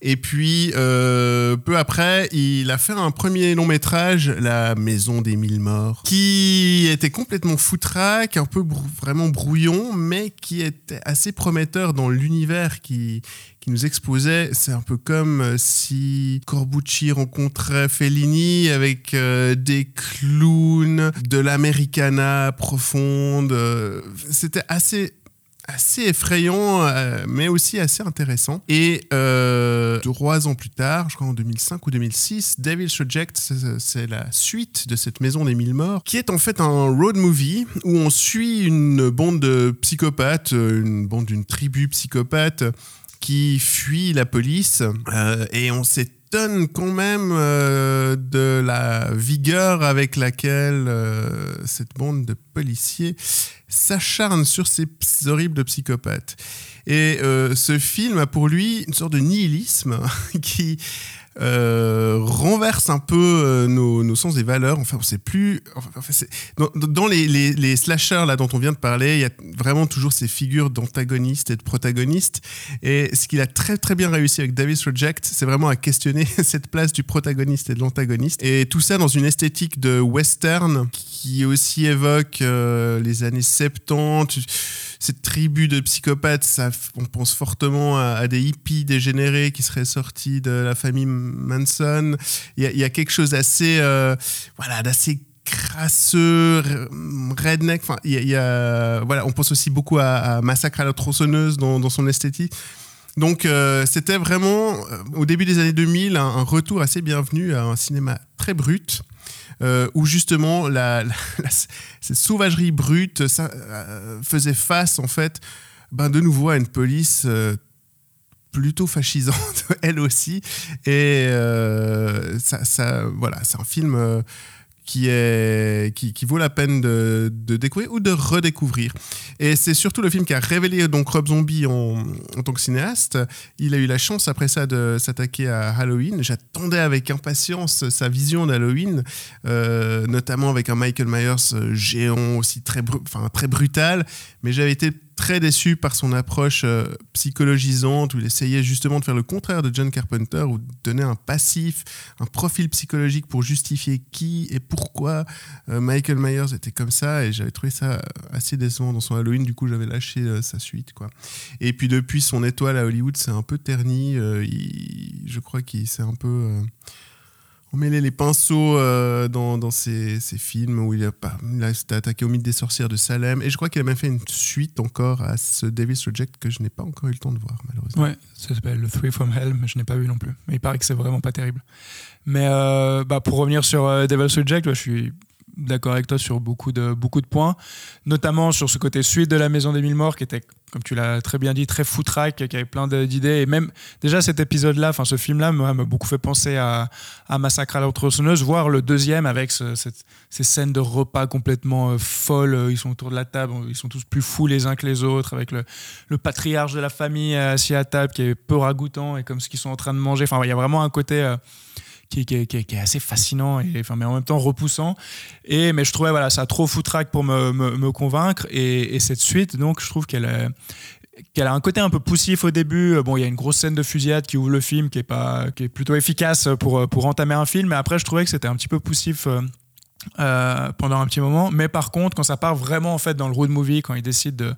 Et puis, euh, peu après, il a fait un premier long métrage, La Maison des Mille Morts, qui était complètement foutraque, un peu vraiment brouillon, mais qui était assez prometteur dans l'univers qui, qui nous exposait. C'est un peu comme euh, si Corbucci rencontrait Fellini avec euh, des clowns, de l'americana profonde. C'était assez assez effrayant, euh, mais aussi assez intéressant. Et euh, trois ans plus tard, je crois en 2005 ou 2006, Devil's Reject, c'est- la suite de cette Maison des Mille Morts, qui est en fait un road movie où on suit une bande de psychopathes, une bande d'une tribu psychopathe qui fuit la police euh, et on s'étonne quand même euh, de la vigueur avec laquelle euh, cette bande de policiers s'acharne sur ces horribles psychopathes. Et euh, ce film a pour lui une sorte de nihilisme (laughs) qui euh, renverse un peu euh, nos, sens et valeurs. Enfin, on sait plus. dans, les slashers là dont on vient de parler, il y a vraiment toujours ces figures d'antagonistes et de protagonistes. Et ce qu'il a très très bien réussi avec Davis Reject, c'est vraiment à questionner (laughs) cette place du protagoniste et de l'antagoniste. Et tout ça dans une esthétique de western qui aussi évoque euh, les années 70. Cette tribu de psychopathes, on pense fortement à, des hippies dégénérés qui seraient sortis de la famille Manson. Il y a, quelque chose d'assez, euh, voilà, crasseux, redneck. Enfin, y a, voilà, on pense aussi beaucoup à, Massacre à la tronçonneuse dans, dans son esthétique. Donc, euh, c'était vraiment, euh, au début des années 2000, un, un retour assez bienvenu à un cinéma très brut. Euh, où justement (laughs) cette sauvagerie brute euh, faisait face en fait ben, de nouveau à une police euh, plutôt fascisante (laughs) elle aussi. Et euh, ça, voilà c'est un film qui, est, qui, vaut la peine de, découvrir ou de redécouvrir. Et c'est surtout le film qui a révélé donc Rob Zombie en, tant que cinéaste. Il a eu la chance après ça de s'attaquer à Halloween. J'attendais avec impatience sa vision d'Halloween, euh, notamment avec un Michael Myers euh, géant aussi très, enfin, très brutal. Mais j'avais été très déçu par son approche euh, psychologisante où il essayait justement de faire le contraire de John Carpenter ou de donner un passif, un profil psychologique pour justifier qui et pourquoi euh, Michael Myers était comme ça et j'avais trouvé ça assez décevant dans son Halloween. Du coup j'avais lâché euh, sa suite quoi. Et puis depuis son étoile à Hollywood c'est un peu terni euh, je crois qu'il s'est un peu euh, emmêlé les pinceaux euh, dans, dans ses, films où il a, pas, s'était attaqué au mythe des sorcières de Salem et je crois qu'il a même fait une suite encore à ce Davis Reject que je n'ai pas encore eu le temps de voir malheureusement Ouais, ça s'appelle The Three from Hell, mais je n'ai pas vu non plus. Mais il paraît que c'est vraiment pas terrible. Mais euh, bah, pour revenir sur euh, Devil's Reject, ouais, je suis d'accord avec toi sur beaucoup de, beaucoup de points, notamment sur ce côté suite de la Maison des Mille Morts qui était, comme tu l'as très bien dit, très footrack, qui avait plein d'idées. Et même déjà cet épisode-là, enfin ce film-là m'a beaucoup fait penser à, à Massacre à la tronçonneuse, voire le deuxième avec ces scènes de repas complètement euh, folles. Ils sont autour de la table, ils sont tous plus fous les uns que les autres, avec le, le patriarche de la famille euh, assis à table qui est peu ragoûtant et comme ce qu'ils sont en train de manger. Enfin, il y a vraiment un côté euh, qui, est- assez fascinant et enfin, mais en même temps repoussant. Et mais je trouvais voilà ça trop foutraque pour me, convaincre et, et cette suite donc je trouve qu'elle est- qu'elle a un côté un peu poussif au début. Euh, Bon, il y a une grosse scène de fusillade qui ouvre le film, qui est pas, qui est plutôt efficace pour pour entamer un film. Mais après, je trouvais que c'était un petit peu poussif. Euh, pendant un petit moment, mais par contre, quand ça part vraiment en fait dans le road movie, quand ils décident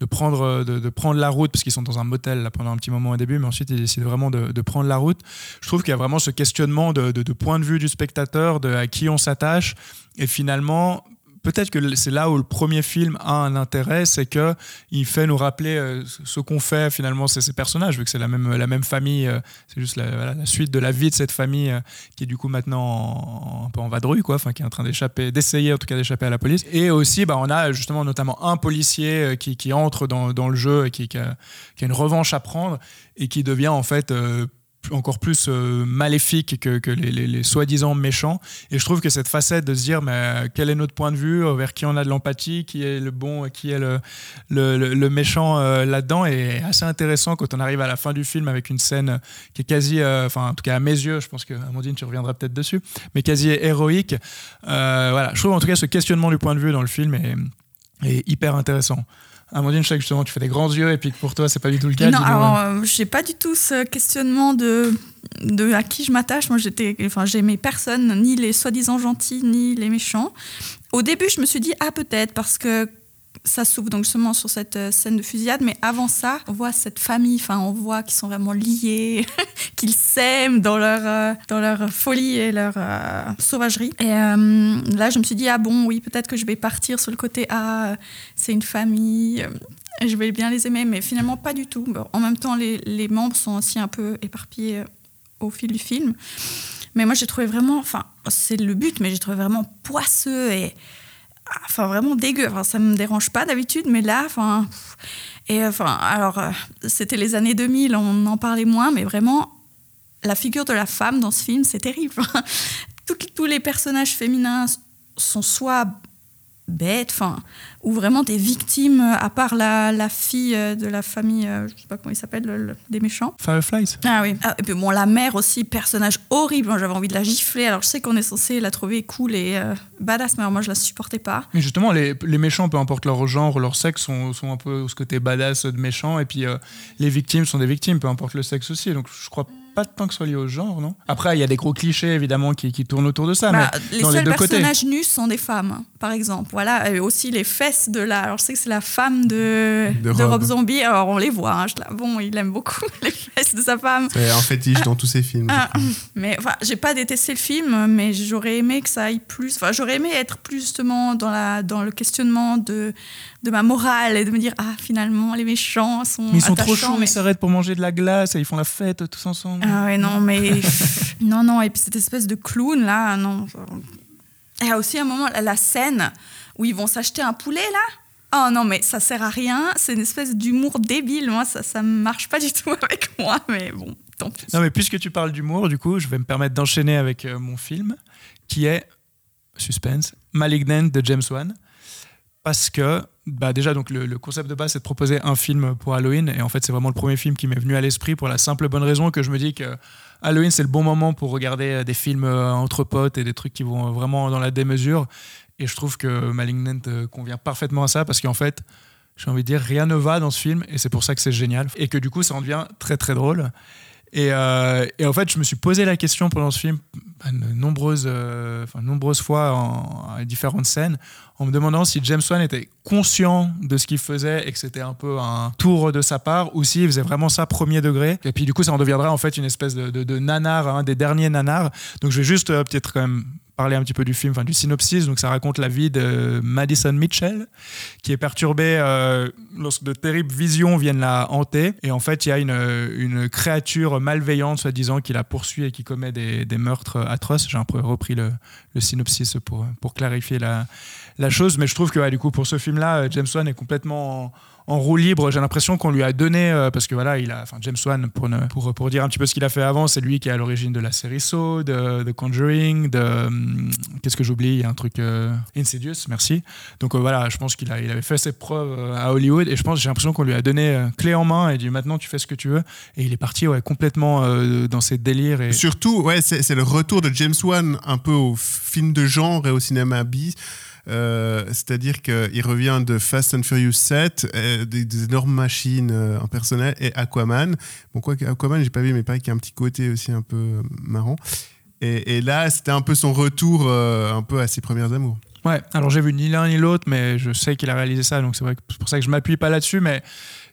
de, prendre de, prendre la route, parce qu'ils sont dans un motel là, pendant un petit moment au début, mais ensuite ils décident vraiment de, prendre la route. Je trouve qu'il y a vraiment ce questionnement de point de vue du spectateur, de à qui on s'attache, et finalement. Peut-être que c'est là où le premier film a un intérêt, c'est que il fait nous rappeler euh, ce qu'on fait finalement c'est ces personnages, vu que c'est la même la même famille, euh, c'est juste la, suite de la vie de cette famille euh, qui est du coup maintenant en- un peu en vadrouille, quoi, enfin qui est en train d'échapper, d'essayer en tout cas d'échapper à la police. Et aussi, bah, on a justement notamment un policier qui, qui entre dans, dans le jeu et qui, a, une revanche à prendre et qui devient en fait encore plus euh, maléfique que, les, soi-disant méchants. Et je trouve que cette facette de se dire mais euh, quel est notre point de vue, euh, vers qui on a de l'empathie, qui est le bon, qui est le, le, méchant là-dedans, est assez intéressant quand on arrive à la fin du film avec une scène qui est quasi, enfin en tout cas à mes yeux, je pense que Amandine tu reviendras peut-être dessus, mais quasi héroïque. Voilà, je trouve en tout cas ce questionnement du point de vue dans le film est hyper intéressant. Amandine, je sais que justement tu fais des grands yeux et puis que pour toi c'est pas du tout le cas. Non, alors euh, j'ai pas du tout ce questionnement de, de à qui je m'attache. Moi, j'étais, enfin, j'aimais personne, ni les soi-disant gentils, ni les méchants. Au début, je me suis dit ah peut-être parce que ça s'ouvre donc justement sur cette euh, scène de fusillade, mais avant ça, on voit cette famille, enfin, on voit qu'ils sont vraiment liés, (laughs) qu'ils s'aiment dans leur euh, dans leur folie et leur euh, sauvagerie. Et là, je me suis dit ah bon, oui, peut-être que je vais partir sur le côté ah, c'est une famille. je vais bien les aimer, mais finalement pas du tout. En même temps, les, les membres sont aussi un peu éparpillés au fil du film. Mais moi, j'ai trouvé vraiment, enfin, c'est le but, mais j'ai trouvé vraiment poisseux et, enfin, vraiment dégueu. Enfin, ça me dérange pas d'habitude, mais là, enfin, et enfin, alors, euh, c'était les années 2000, on en parlait moins, mais vraiment, la figure de la femme dans ce film, c'est terrible. (laughs) Tous les personnages féminins sont soit bêtes, enfin, ou vraiment des victimes, euh, à part la, la fille euh, de la famille, euh, je sais pas comment il s'appelle, le- le- des méchants. Fireflies. Ah oui. Ah, et puis bon, la mère aussi, personnage horrible. Moi, J'avais envie de la gifler. Alors, je sais qu'on est censé la trouver cool et euh, badass, mais alors, moi, je la supportais pas. Mais justement, les, les méchants, peu importe leur genre, leur sexe, sont, sont un peu ce côté badass de méchants. Et puis euh, les victimes sont des victimes, peu importe le sexe aussi. Donc je crois pas tant que ce soit lié au genre, non? Après, il y a des gros clichés évidemment qui, qui tournent autour de ça. Bah, mais les dans seuls les deux côtés. personnages nus sont des femmes, par exemple. Voilà. Et aussi les fesses de la. Alors, je sais que c'est la femme de, De de Rob. Zombie. Alors, on les voit. hein. Bon, il aime beaucoup (laughs) les fesses de sa femme. C'est un fétiche dans tous ces films. Ah, (laughs) mais enfin, j'ai pas détesté le film, mais j'aurais aimé que ça aille plus. Enfin, j'aurais aimé être plus justement dans, la, dans le questionnement de, de ma morale et de me dire ah finalement les méchants sont. Mais ils sont trop chauds, mais- ils s'arrêtent pour manger de la glace et ils font la fête tous ensemble. Ah ouais non mais (laughs) non non et puis cette espèce de clown là non. Et il y a aussi un moment la, la scène où ils vont s'acheter un poulet là. Oh non mais ça sert à rien. C'est une espèce d'humour débile. Moi ça ça marche pas du tout (laughs) avec moi mais bon tant pis. Non, mais puisque tu parles d'humour, du coup, je vais me permettre d'enchaîner avec euh, mon film, qui est suspense, Malignant de James Wan, parce que bah déjà donc le, concept de base c'est de proposer un film pour Halloween. Et en fait c'est vraiment le premier film qui m'est venu à l'esprit pour la simple bonne raison que je me dis que Halloween c'est le bon moment pour regarder euh, des films euh, entre potes et des trucs qui vont vraiment dans la démesure. Et je trouve que Malignant euh, convient parfaitement à ça parce qu'en fait j'ai envie de dire rien ne va dans ce film et c'est pour ça que c'est génial. Et que du coup ça en devient très très drôle. Et, euh, et en fait, je me suis posé la question pendant ce film, bah, nombreuses, euh, enfin, nombreuses fois en, à différentes scènes, en me demandant si James Wan était conscient de ce qu'il faisait et que c'était un peu un tour de sa part, ou s'il faisait vraiment ça premier degré. Et puis du coup, ça en deviendra en fait une espèce de, nanar, un des derniers nanars. Donc je vais juste euh, peut-être quand même parler un petit peu du film, enfin du synopsis. Donc ça raconte la vie de Madison Mitchell, qui est perturbée euh, lorsque de terribles visions viennent la hanter. Et en fait, il y a une, une créature malveillante, soi-disant, qui la poursuit et qui commet des, meurtres atroces. J'ai un peu repris le, synopsis pour, pour clarifier la, la chose. Mais je trouve que du coup, pour ce film-là, James Wan est complètement... En, en roue libre. J'ai l'impression qu'on lui a donné, euh, parce que voilà, il a, James Wan, pour, pour, dire un petit peu ce qu'il a fait avant, c'est lui qui est à l'origine de la série Saw, de, de Conjuring, de. hum, Qu'est-ce que j'oublie Il y a un truc. euh, Insidious, merci. Donc euh, voilà, je pense qu'il il avait fait ses preuves euh, à Hollywood et je pense, j'ai l'impression qu'on lui a donné clé en main et dit maintenant tu fais ce que tu veux. Et il est parti ouais, complètement dans ses délires. Et... Surtout, ouais, c'est c'est le retour de James Wan un peu au film de genre et au cinéma bis. Euh, C'est-à-dire qu'il revient de Fast and Furious 7, euh, des, énormes machines euh, impersonnelles et Aquaman. Bon, quoi qu'Aquaman, j'ai pas vu, mais pareil qu'il y a un petit côté aussi un peu marrant. Et, là, c'était un peu son retour un peu à ses premières amours. Ouais, alors j'ai vu ni l'un ni l'autre, mais je sais qu'il a réalisé ça, donc c'est vrai que pour ça que je m'appuie pas là-dessus, mais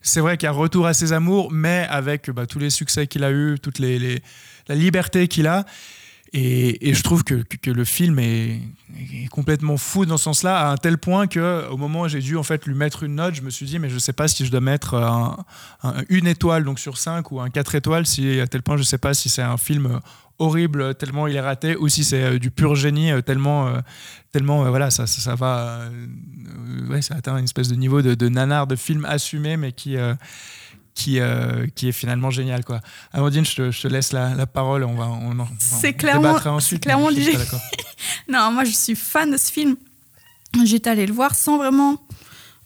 c'est vrai qu'il y a retour à ses amours, mais avec bah, tous les succès qu'il a eu, toute la liberté qu'il a. Et, je trouve que, le film est, complètement fou dans ce sens-là, à un tel point que au moment où j'ai dû en fait lui mettre une note, je me suis dit mais je sais pas si je dois mettre un- un- une étoile donc sur 5 ou un 4 étoiles, si à tel point je sais pas si c'est un film horrible tellement il est raté ou si c'est euh, du pur génie euh, tellement euh, tellement voilà ça, ça, va ouais ça atteint une espèce de niveau de, de nanar de film assumé mais qui qui, euh, qui est finalement génial quoi. Amandine, je te, je te laisse la, la parole, on va on en C'est on clairement- ensuite. c'est clairement je. (laughs) Non, moi je suis fan de ce film. J'étais allée le voir sans vraiment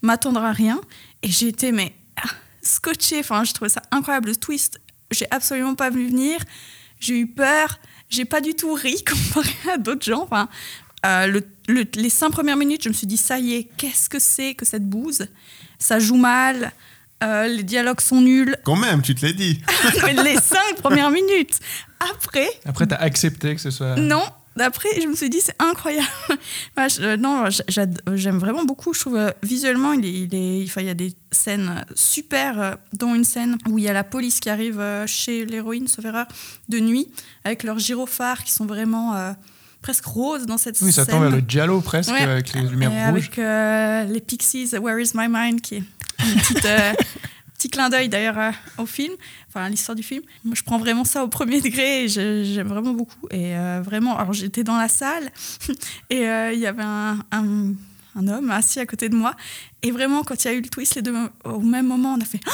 m'attendre à rien. Et j'ai été mais, ah, scotchée. Enfin, je trouvais ça incroyable. Le twist, j'ai absolument pas vu venir. J'ai eu peur. J'ai pas du tout ri (laughs) comparé à d'autres gens. Enfin, euh, le- le- les cinq premières minutes, je me suis dit, ça y est, qu'est-ce que c'est que cette bouse? Ça joue mal. Euh, les dialogues sont nuls. Quand même, tu te l'as dit. (laughs) Mais les cinq premières minutes. Après, Après, tu as accepté que ce soit. non, d'après, je me suis dit, c'est incroyable. (laughs) Je- euh, non, j'ad- j'aime vraiment beaucoup. Je trouve euh, visuellement, il, est, il, est- il y a des scènes super, euh, dont une scène où il y a la police qui arrive euh, chez l'héroïne, sauf erreur, de nuit, avec leurs gyrophares qui sont vraiment euh, presque roses dans cette Oui, ça scène. tend vers le giallo presque, Ouais. avec les lumières Et rouges. Avec euh, les Pixies, Where is my mind, qui est une petite, euh, (laughs) petit clin d'œil d'ailleurs euh, au film, enfin à l'histoire du film. Moi, je prends vraiment ça au premier degré et j'aime vraiment beaucoup. Et euh, vraiment, alors j'étais dans la salle (laughs) et il y avait un, un- un homme assis à côté de moi. Et vraiment, quand il y a eu le twist, les deux au même moment, on a fait. (gasps)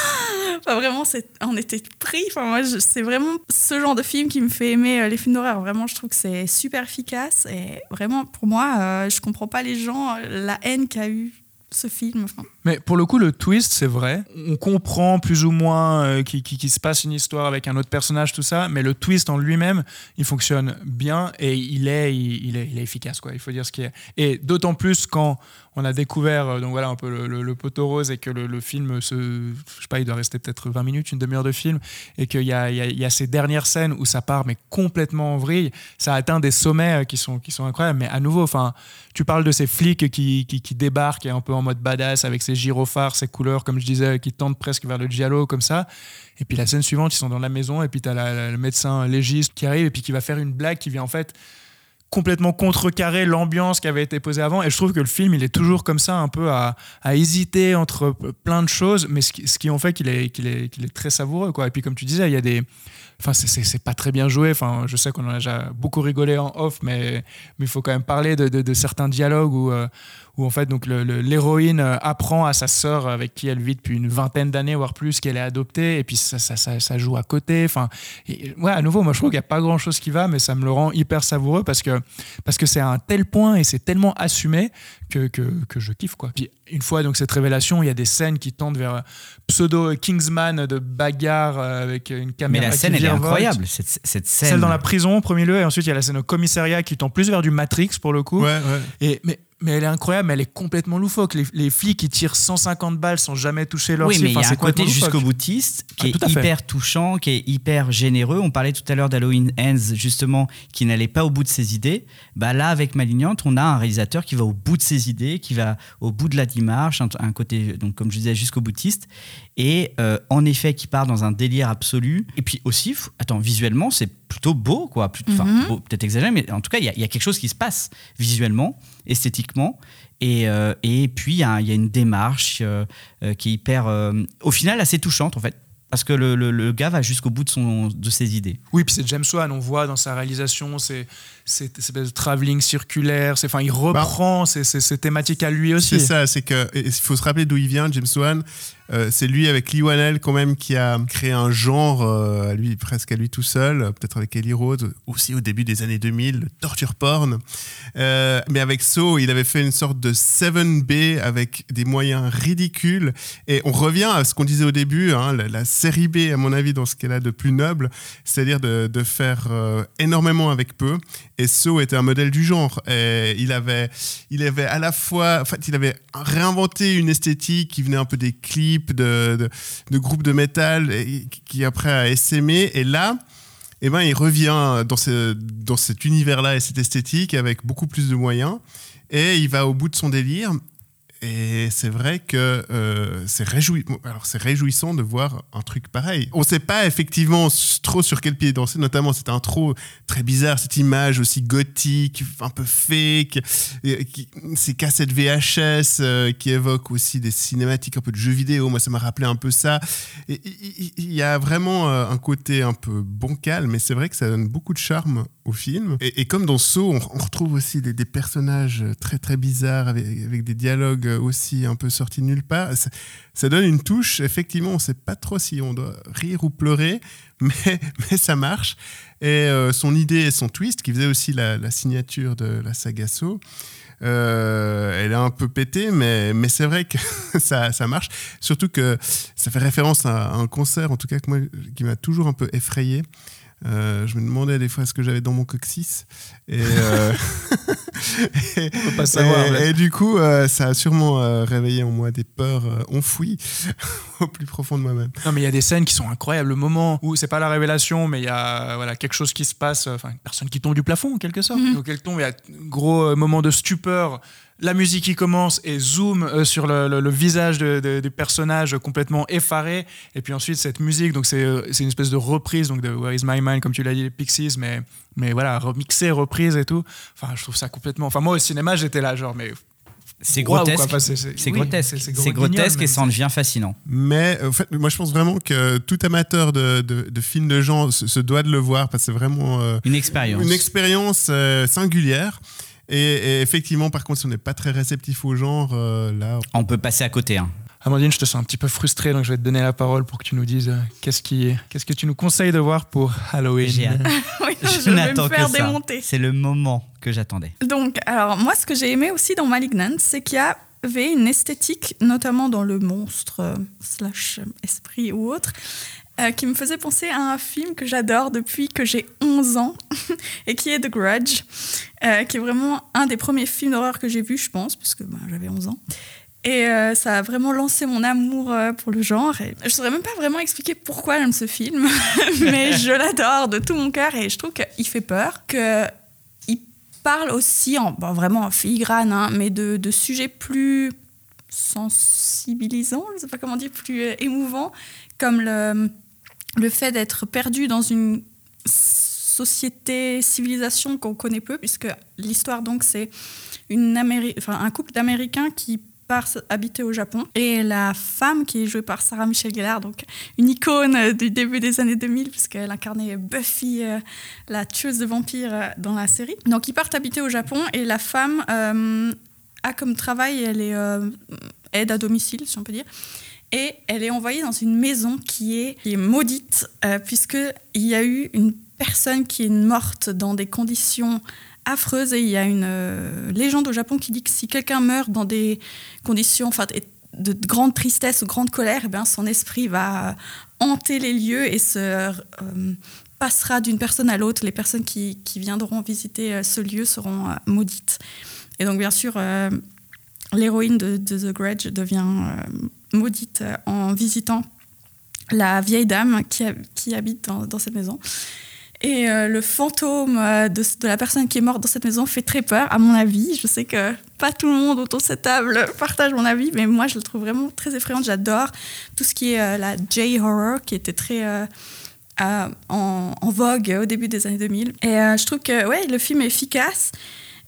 Enfin, vraiment, on était pris. Enfin, moi, c'est vraiment ce genre de film qui me fait aimer euh, les films d'horreur. Vraiment, je trouve que c'est super efficace. Et vraiment, pour moi, euh, je comprends pas les gens, euh, la haine qu'a eu ce film. Mais pour le coup, le twist, c'est vrai. On comprend plus ou moins euh, qu'il qu'il- qu'il se passe une histoire avec un autre personnage, tout ça, mais le twist en lui-même, il fonctionne bien et il est, il, est, il est efficace, quoi. Il faut dire ce qui est. Et d'autant plus quand on a découvert euh, donc voilà un peu le, le- poteau rose et que le, film se, je sais pas, il doit rester peut-être 20 minutes, une demi-heure de film, et qu'il y a, y, a, ces dernières scènes où ça part mais complètement en vrille. Ça atteint des sommets euh, qui sont, qui sont incroyables. Mais à nouveau, enfin, tu parles de ces flics qui, qui, qui débarquent et un peu en mode badass avec ces gyrophares, ces couleurs, comme je disais, qui tendent presque vers le giallo comme ça. Et puis la scène suivante, ils sont dans la maison et puis tu as le médecin légiste qui arrive et puis qui va faire une blague qui vient en fait complètement contrecarrer l'ambiance qui avait été posée avant. Et je trouve que le film, il est toujours comme ça, un peu à, à hésiter entre plein de choses, mais ce qui, ce qui en fait qu'il est, qu'il est, est très savoureux. Quoi. Et puis comme tu disais, il y a des... Enfin, c'est- pas très bien joué. Enfin, je sais qu'on en a déjà beaucoup rigolé en off, mais mais il faut quand même parler de, de- de certains dialogues où, euh, où en fait donc l'héroïne euh, apprend à sa sœur avec qui elle vit depuis une vingtaine d'années voire plus qu'elle est adoptée et puis ça, ça, ça, ça joue à côté. Enfin, et, ouais, à nouveau, moi je trouve qu'il n'y a pas grand chose qui va, mais ça me le rend hyper savoureux parce que parce que c'est à un tel point et c'est tellement assumé que, que, que je kiffe quoi. Puis une fois donc cette révélation, il y a des scènes qui tendent vers euh, pseudo Kingsman de bagarre euh, avec une Mais caméra la qui scène, elle est incroyable, cette, cette scène. Celle dans la prison en premier lieu, et ensuite il y a la scène au commissariat qui tend plus vers du Matrix pour le coup. Ouais, ouais. Et, mais, mais elle est incroyable, mais elle est complètement loufoque. Les, les flics qui tirent 150 balles sans jamais toucher leur Oui, cible, mais il y a c'est un côté jusqu'au boutiste qui Ah, est à fait. hyper touchant, qui est hyper généreux. On parlait tout à l'heure d'Halloween Ends, justement, qui n'allait pas au bout de ses idées. Bah là, avec Malignante, on a un réalisateur qui va au bout de ses idées, qui va au bout de la démarche, un, un côté, donc comme je disais, jusqu'au boutiste. Et euh, en effet, qui part dans un délire absolu. Et puis aussi, attends, visuellement, c'est plutôt beau, quoi. Enfin, Mhm. peut-être exagéré, mais en tout cas, il y, a- il y a quelque chose qui se passe visuellement, esthétiquement. Et, euh, et puis, il y, a il y a une démarche euh, euh, qui est hyper, euh, au final, assez touchante, en fait. Parce que le, le- le gars va jusqu'au bout de, son, de ses idées. Oui, puis c'est James Wan, on voit dans sa réalisation ces, ces espèces de travelling circulaire, c'est- enfin, il reprend ces, ces- ces thématiques à lui aussi. C'est ça, c'est que il faut se rappeler d'où il vient, James Wan. Euh, c'est lui avec Lee Wanell quand même qui a créé un genre euh, à lui presque à lui tout seul, euh, peut-être avec Ellie Rose aussi au début des années 2000, le torture porn. Euh, mais avec So, il avait fait une sorte de 7B avec des moyens ridicules. Et on revient à ce qu'on disait au début, hein, la, la série B à mon avis dans ce qu'elle a de plus noble, c'est-à-dire de, de faire énormément avec peu. Et So était un modèle du genre. Il avait, il avait à la fois, en fait, il avait réinventé une esthétique qui venait un peu des clips de, groupes de métal et qui- qui après a essaimé. Et là, eh ben, il revient dans, ce, dans cet univers-là et cette esthétique avec beaucoup plus de moyens. Et il va au bout de son délire. Et c'est vrai que euh, c'est réjouissant de voir un truc pareil. On ne sait pas effectivement trop sur quel pied danser, notamment cette intro très bizarre, cette image aussi gothique, un peu fake, ces cassettes VHS euh, qui évoquent aussi des cinématiques un peu de jeux vidéo. Moi, ça m'a rappelé un peu ça. Il y a vraiment euh, un côté un peu bancal, mais c'est vrai que ça donne beaucoup de charme au film. Et, comme dans Saw, on, on retrouve aussi des, personnages très très bizarres avec des dialogues aussi un peu sortis de nulle part. Ça, donne une touche. Effectivement, on sait pas trop si on doit rire ou pleurer, (laughs) mais, mais ça marche. Et euh, son idée et son twist, qui faisait aussi la, signature de la saga Saw, euh, elle est un peu pétée, mais, mais c'est vrai que (laughs) ça, ça marche. Surtout que ça fait référence à un concert, en tout cas, qui m'a toujours un peu effrayé. Euh, je me demandais des fois ce que j'avais dans mon coccyx. Et, euh, (laughs) et, peut pas (laughs) savoir, et- ouais. et du coup, euh, ça a sûrement euh, réveillé en moi des peurs euh, enfouies (laughs) au plus profond de moi-même. Non, mais il y a des scènes qui sont incroyables. Le moment où c'est pas la révélation, mais il y a voilà, quelque chose qui se passe, enfin, une personne qui tombe du plafond en quelque sorte. Mhm. Donc elle tombe, il y a un gros moment de stupeur. La musique qui commence et zoom euh, sur le, le- le visage de- de- du personnage complètement effaré. Et puis ensuite, cette musique, donc c'est euh, c'est une espèce de reprise donc de Where is My Mind, comme tu l'as dit, les Pixies, mais, mais voilà, remixée, reprise et tout. Enfin, je trouve ça complètement. Enfin, moi au cinéma, j'étais là, genre, mais. C'est grotesque. Enfin, c'est- oui, grotesque. c'est- grotesque et ça en devient fascinant. Mais en fait, moi, je pense vraiment que tout amateur de, de, de films de genre se, se doit de le voir parce que c'est vraiment euh, Une expérience. une expérience euh, singulière. Et, et effectivement, par contre, si on n'est pas très réceptif au genre, euh, là, On peut passer à côté. hein. Amandine, je te sens un petit peu frustrée, donc je vais te donner la parole pour que tu nous dises euh, qu'est-ce qui, qu'est-ce que tu nous conseilles de voir pour Halloween. J'ai hâte. (laughs) Oui, Je, je vais me n'attends faire que ça. démonter. C'est le moment que j'attendais. Donc, alors, moi, ce que j'ai aimé aussi dans Malignant, c'est qu'il y avait une esthétique, notamment dans le monstre, euh, slash esprit ou autre, euh, qui me faisait penser à un film que j'adore depuis que j'ai 11 ans, (laughs) et qui est The Grudge, euh, qui est vraiment un des premiers films d'horreur que j'ai vu, je pense, puisque ben, j'avais 11 ans. Et euh, ça a vraiment lancé mon amour euh, pour le genre. Et je ne saurais même pas vraiment expliquer pourquoi j'aime ce film, (laughs) mais (laughs) je l'adore de tout mon cœur et je trouve qu'il fait peur, que il parle aussi, en, bon, vraiment en filigrane, hein, mais de, de sujets plus sensibilisants, je ne sais pas comment dire, plus émouvants, comme le, le fait d'être perdu dans une société, civilisation qu'on connaît peu, puisque l'histoire, donc, c'est une Améri- un couple d'Américains qui part habiter au Japon et la femme qui est jouée par Sarah Michelle Gellar, donc une icône euh, du début des années 2000 puisqu'elle incarnait Buffy, euh, la tueuse de vampires euh, dans la série. Donc ils partent habiter au Japon et la femme a comme travail, elle est aide à domicile si on peut dire. Et elle est envoyée dans une maison qui est, maudite, euh, puisqu'il y a eu une personne qui est morte dans des conditions affreuses. Et il y a une euh, légende au Japon qui dit que si quelqu'un meurt dans des conditions de, de grande tristesse ou grande colère, eh bien, son esprit va hanter les lieux et se euh, passera d'une personne à l'autre. Les personnes qui, qui viendront visiter euh, ce lieu seront maudites. Et donc, bien sûr, l'héroïne de, The Grudge devient maudite en visitant la vieille dame qui, qui habite dans cette maison. Et euh, le fantôme euh, de, la personne qui est morte dans cette maison fait très peur, à mon avis. Je sais que pas tout le monde autour de cette table partage mon avis, mais moi, je le trouve vraiment très effrayant. J'adore tout ce qui est euh, la J-horror, qui était très en, en vogue au début des années 2000. Et je trouve que ouais, le film est efficace.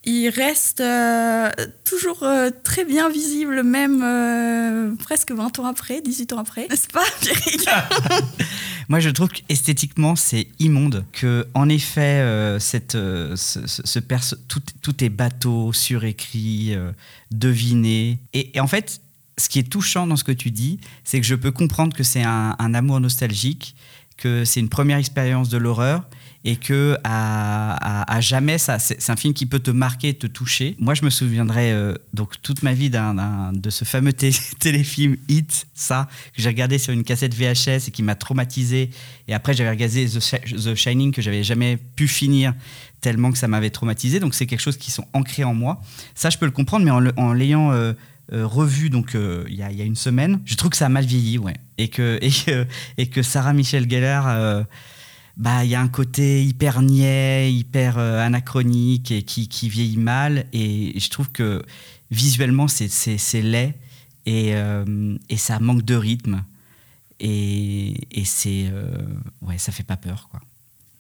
Il reste euh, toujours euh, très bien visible, même euh, presque 20 ans après, 18 ans après, n'est-ce pas, Pierrick? (laughs) Moi, je trouve qu'esthétiquement, c'est immonde. Que, en effet, euh, cette, euh, ce, ce- ce perso- tout, tout est bateau, surécrit, euh, deviné. Et, et en fait, ce qui est touchant dans ce que tu dis, c'est que je peux comprendre que c'est un, un amour nostalgique, que c'est une première expérience de l'horreur et que à, jamais ça c'est un film qui peut te marquer te toucher. Moi je me souviendrai euh, donc toute ma vie de ce fameux té- (laughs) téléfilm Hit ça que j'ai regardé sur une cassette VHS et qui m'a traumatisé. Et après j'avais regardé The, Shi- The Shining que j'avais jamais pu finir tellement que ça m'avait traumatisé. Donc c'est quelque chose qui sont ancrés en moi. Ça je peux le comprendre mais en l'ayant euh, euh, revu donc il y, a, une semaine je trouve que ça a mal vieilli ouais. Et que et que, et que Sarah Michelle Gellar bah il y a un côté hyper niais, hyper euh, anachronique et qui, vieillit mal. Et je trouve que visuellement c'est laid et euh, et ça manque de rythme et et c'est euh, ouais ça fait pas peur quoi.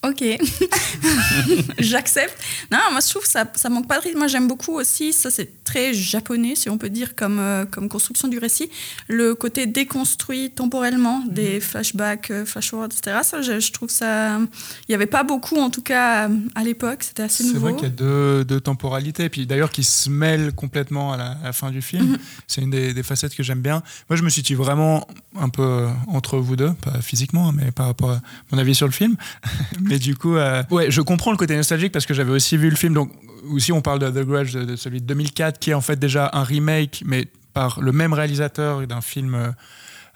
Ok, (laughs) j'accepte. Non, moi je trouve que ça, ça manque pas de rythme. Moi j'aime beaucoup aussi, ça c'est très japonais si on peut dire comme, euh, comme construction du récit, le côté déconstruit temporellement des flashbacks, euh, flash-forward, etc. Ça je, je trouve ça... Il n'y avait pas beaucoup en tout cas à l'époque, c'était assez C'est nouveau. vrai qu'il y a deux, deux temporalités, puis d'ailleurs qui se mêlent complètement à la, à la fin du film. Mhm. C'est une des, des facettes que j'aime bien. Moi, je me situe vraiment un peu entre vous deux, pas physiquement, hein, mais par rapport à mon avis sur le film. Mais du coup, euh, je comprends le côté nostalgique parce que j'avais aussi vu le film. Donc, aussi, on parle de The Grudge, de, celui de 2004, qui est en fait déjà un remake, mais par le même réalisateur d'un film.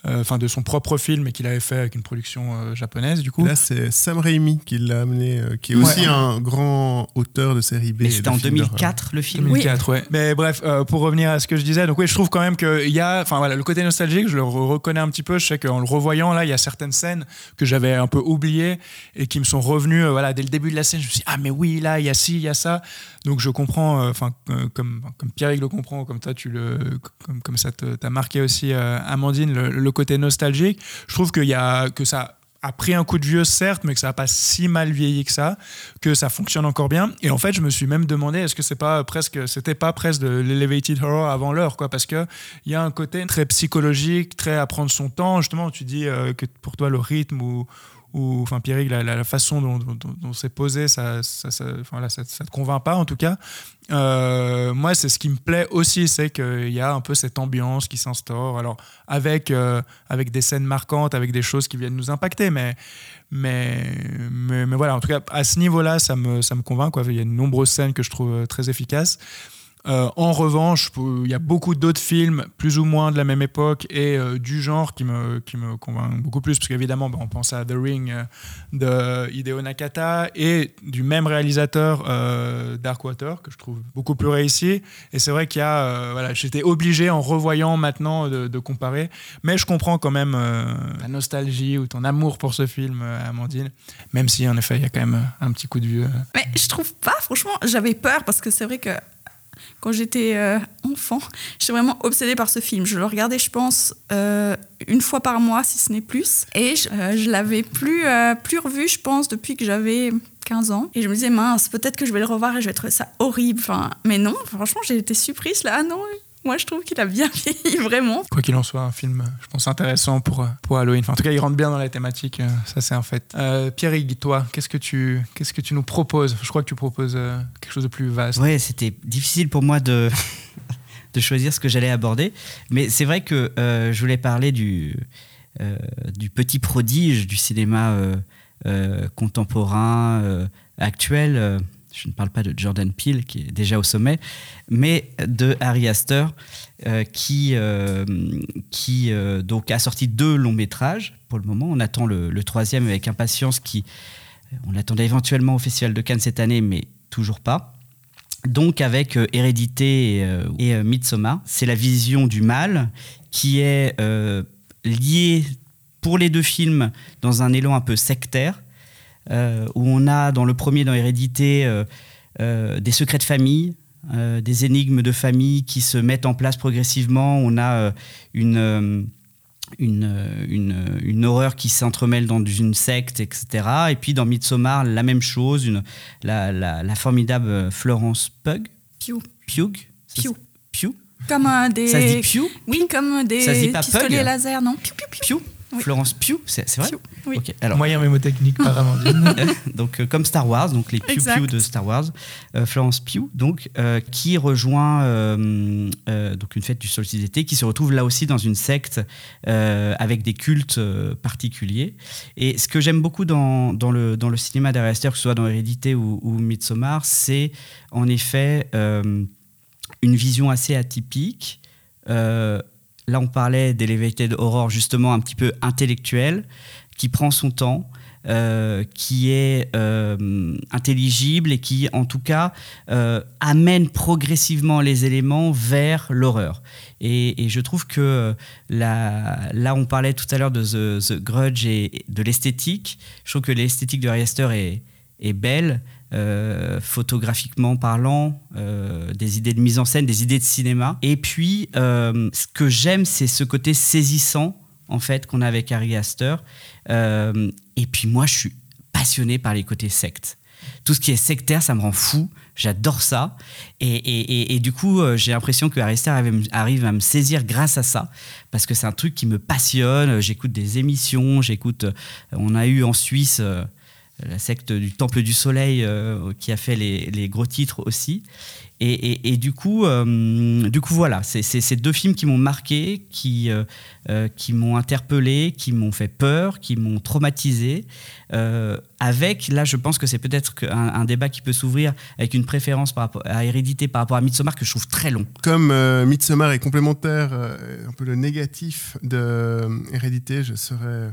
Euh, euh, Enfin, de son propre film et qu'il avait fait avec une production euh, japonaise, du coup. Là, c'est Sam Raimi qui l'a amené, euh, qui est Ouais. aussi un grand auteur de série B. C'était en films d'horreur. 2004 le film. 2004, ouais. Mais bref, euh, pour revenir à ce que je disais, donc oui, je trouve quand même qu'il y a, enfin voilà, le côté nostalgique, je le re- reconnais un petit peu. Je sais qu'en le revoyant là, il y a certaines scènes que j'avais un peu oubliées et qui me sont revenues, euh, voilà, dès le début de la scène. Je me suis dit, ah mais oui, là, il y a ci, il y a ça. Donc je comprends, enfin euh, comme comme Pierre le comprend, comme toi tu le, comme comme ça t'a marqué aussi, euh, Amandine, le, le côté nostalgique. Je trouve qu'il y a que ça a pris un coup de vieux, certes, mais que ça n'a pas si mal vieilli que ça, que ça fonctionne encore bien. Et en fait, je me suis même demandé, est-ce que c'est pas presque, c'était pas presque de l'elevated horror avant l'heure, quoi, parce que il y a un côté très psychologique, très à prendre son temps. Justement, tu dis euh, que pour toi le rythme ou ou enfin Pierrick, la, façon dont, c'est posé, ça, ça, ça, ça te convainc pas en tout cas. Euh, moi, c'est ce qui me plaît aussi, c'est qu'il y a un peu cette ambiance qui s'instaure. Alors avec euh, avec des scènes marquantes, avec des choses qui viennent nous impacter, mais mais mais, mais voilà, en tout cas à ce niveau-là, ça me ça me convainc quoi. Il y a de nombreuses scènes que je trouve euh, très efficaces. Euh, en revanche, il y a beaucoup d'autres films, plus ou moins de la même époque et euh, du genre qui me, qui convainc beaucoup plus, parce qu'évidemment, bah, on pense à The Ring euh, de Hideo Nakata et du même réalisateur Darkwater, que je trouve beaucoup plus réussi. Et c'est vrai qu'il y a, voilà, j'étais obligé en revoyant maintenant de, de comparer, mais je comprends quand même la nostalgie ou ton amour pour ce film, Amandine, même si en effet, il y a quand même un petit coup de vieux. Mais je trouve pas, franchement, j'avais peur parce que c'est vrai que quand j'étais euh, enfant, j'étais vraiment obsédée par ce film. Je le regardais, je pense, euh, une fois par mois, si ce n'est plus. Et je, euh, l'avais plus, euh, plus revu, je pense, depuis que j'avais 15 ans. Et je me disais, mince, peut-être que je vais le revoir et je vais trouver ça horrible. Enfin, mais non, franchement, j'ai été surprise là. Ah non, moi, je trouve qu'il a bien (laughs) vieilli, vraiment. Quoi qu'il en soit, un film, euh, je pense, intéressant pour, euh, pour Halloween. Enfin, en tout cas, il rentre bien dans la thématique, euh, ça c'est un fait. Euh, Pierre-Yves, toi, qu'est-ce que, tu, qu'est-ce que tu nous proposes? Je crois que tu proposes quelque chose de plus vaste. Ouais, c'était difficile pour moi de, (laughs) de choisir ce que j'allais aborder. Mais c'est vrai que euh, je voulais parler du, euh, du petit prodige du cinéma euh, euh, contemporain, euh, actuel. Je ne parle pas de Jordan Peele, qui est déjà au sommet, mais de Harry Astor, euh, qui, euh, euh, donc a sorti deux longs métrages pour le moment. On attend le, troisième avec impatience, qui on l'attendait éventuellement au Festival de Cannes cette année, mais toujours pas. Donc avec Hérédité et, et, Midsommar, c'est la vision du mal qui est liée pour les deux films dans un élan un peu sectaire, où on a dans le premier, dans Hérédité, euh, euh, des secrets de famille, euh, des énigmes de famille qui se mettent en place progressivement. On a euh, une, euh, une, une, une, horreur qui s'entremêle dans une secte, etc. Et puis dans Midsommar, la même chose, une, la, la, la formidable Florence Pug. Pugh. Pugh. Pugh. Pugh. Comme euh, des. Ça se dit Pugh Oui, comme des Ça se dit pas pistolets Pug laser, non? Piou, piou. Pugh Oui. Florence Pugh, c'est c'est vrai Pugh, oui. Ok, alors. Moyen mémotechnique par Amandine. (laughs) donc euh, comme Star Wars, donc les Pew. Pew de Star Wars, euh, Florence Pugh, donc euh, qui rejoint euh, euh, donc une fête du solstice d'été, qui se retrouve là aussi dans une secte euh, avec des cultes euh, particuliers. Et ce que j'aime beaucoup dans, dans le dans le cinéma d'Ari Aster, que ce soit dans Hérédité ou, ou Midsommar, c'est en effet euh, une vision assez atypique. Euh, là, on parlait d'Elevated Horror, justement un petit peu intellectuel, qui prend son temps, euh, qui est euh, intelligible et qui, en tout cas, euh, amène progressivement les éléments vers l'horreur. Et, je trouve que là, on parlait tout à l'heure de The, Grudge et de l'esthétique. Je trouve que l'esthétique de Ari Aster est, est belle, euh, photographiquement parlant, euh, des idées de mise en scène, des idées de cinéma. Et puis, euh, ce que j'aime, c'est ce côté saisissant, en fait, qu'on a avec Aster. Euh, et puis, moi, je suis passionné par les côtés sectes. Tout ce qui est sectaire, ça me rend fou. J'adore ça. Et, et- du coup, j'ai l'impression que Ari Aster arrive, à me- saisir grâce à ça. Parce que c'est un truc qui me passionne. J'écoute des émissions, j'écoute. On a eu en Suisse. La secte du Temple du Soleil euh, qui a fait les, gros titres aussi. Et, du, coup, euh, du coup, voilà, c'est ces deux films qui m'ont marqué, qui, euh, qui m'ont interpellé, qui m'ont fait peur, qui m'ont traumatisé. avec, là, je pense que c'est peut-être un, débat qui peut s'ouvrir avec une préférence à Hérédité par rapport à Midsommar que je trouve très long. Comme Midsommar est complémentaire, un peu le négatif de Hérédité, je serais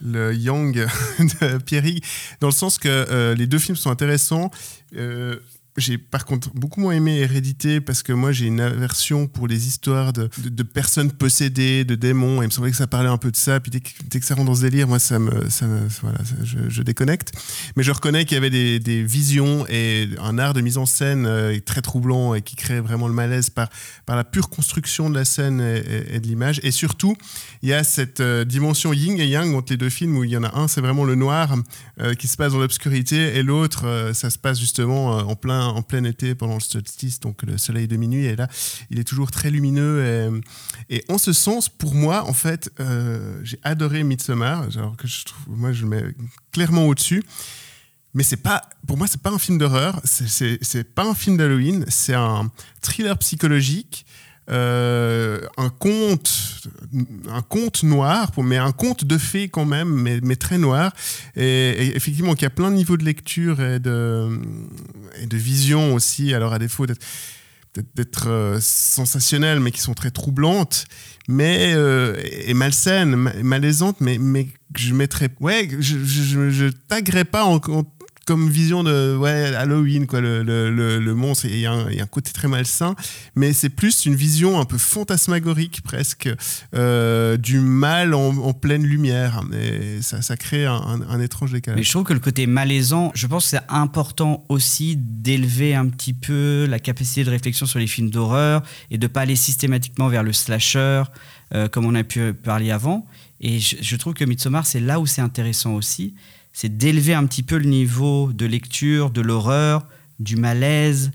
le Yang (laughs) de Pierry, dans le sens que euh, les deux films sont intéressants. Euh, j'ai par contre beaucoup moins aimé Hérédité parce que moi j'ai une aversion pour les histoires de, de- personnes possédées, de démons. Et il me semblait que ça parlait un peu de ça. Puis dès que, dès que ça rentre dans ce délire, moi ça me, ça voilà, je, déconnecte. Mais je reconnais qu'il y avait des, des visions et un art de mise en scène euh, très troublant et qui crée vraiment le malaise par, par la pure construction de la scène et, de l'image. Et surtout, il y a cette euh, dimension yin et yang entre les deux films où il y en a un, c'est vraiment le noir euh, qui se passe dans l'obscurité et l'autre, ça se passe justement en, plein, en plein été pendant le solstice, donc le soleil de minuit. Et là, il est toujours très lumineux. Et, en ce sens, pour moi, en fait, euh, j'ai adoré Midsommar, alors que je trouve, moi, je le mets clairement au-dessus. Mais pas, pour moi, c'est pas un film d'horreur, c'est pas un film d'Halloween, c'est un thriller psychologique, euh, un conte, un conte noir, mais un conte de fées quand même, mais, très noir. Et, et effectivement, y a plein de niveaux de lecture et de, et de vision aussi. Alors à défaut d'être d'être euh, mais qui sont très troublantes, mais euh, et malsaines, ma- malaisantes, mais mais je mettrais, ouais, je je, je, pas en, en- comme vision de Halloween quoi le, monstre il y, a un, côté très malsain mais c'est plus une vision un peu fantasmagorique presque euh, du mal en, pleine lumière. Et ça, crée un, étrange Mais décalage je trouve que le côté malaisant, je pense que c'est important aussi d'élever un petit peu la capacité de réflexion sur les films d'horreur et de pas aller systématiquement vers le slasher euh, comme on a pu parler avant. Et je, je trouve que Midsommar, c'est là où c'est intéressant aussi, c'est d'élever un petit peu le niveau de lecture, de l'horreur, du malaise.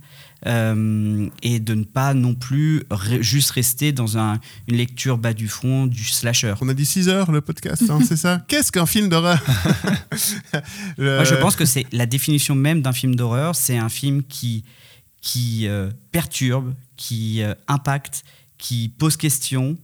euh, et de ne pas non plus re- juste rester dans un- une lecture bas du front du slasher. on a dit 6 heures le podcast hein, c'est ça? (laughs) Qu'est-ce qu'un film d'horreur? Le- (laughs) Moi, je pense que c'est la définition même d'un film d'horreur. C'est un film qui, qui euh, perturbe, qui euh, impacte, qui pose question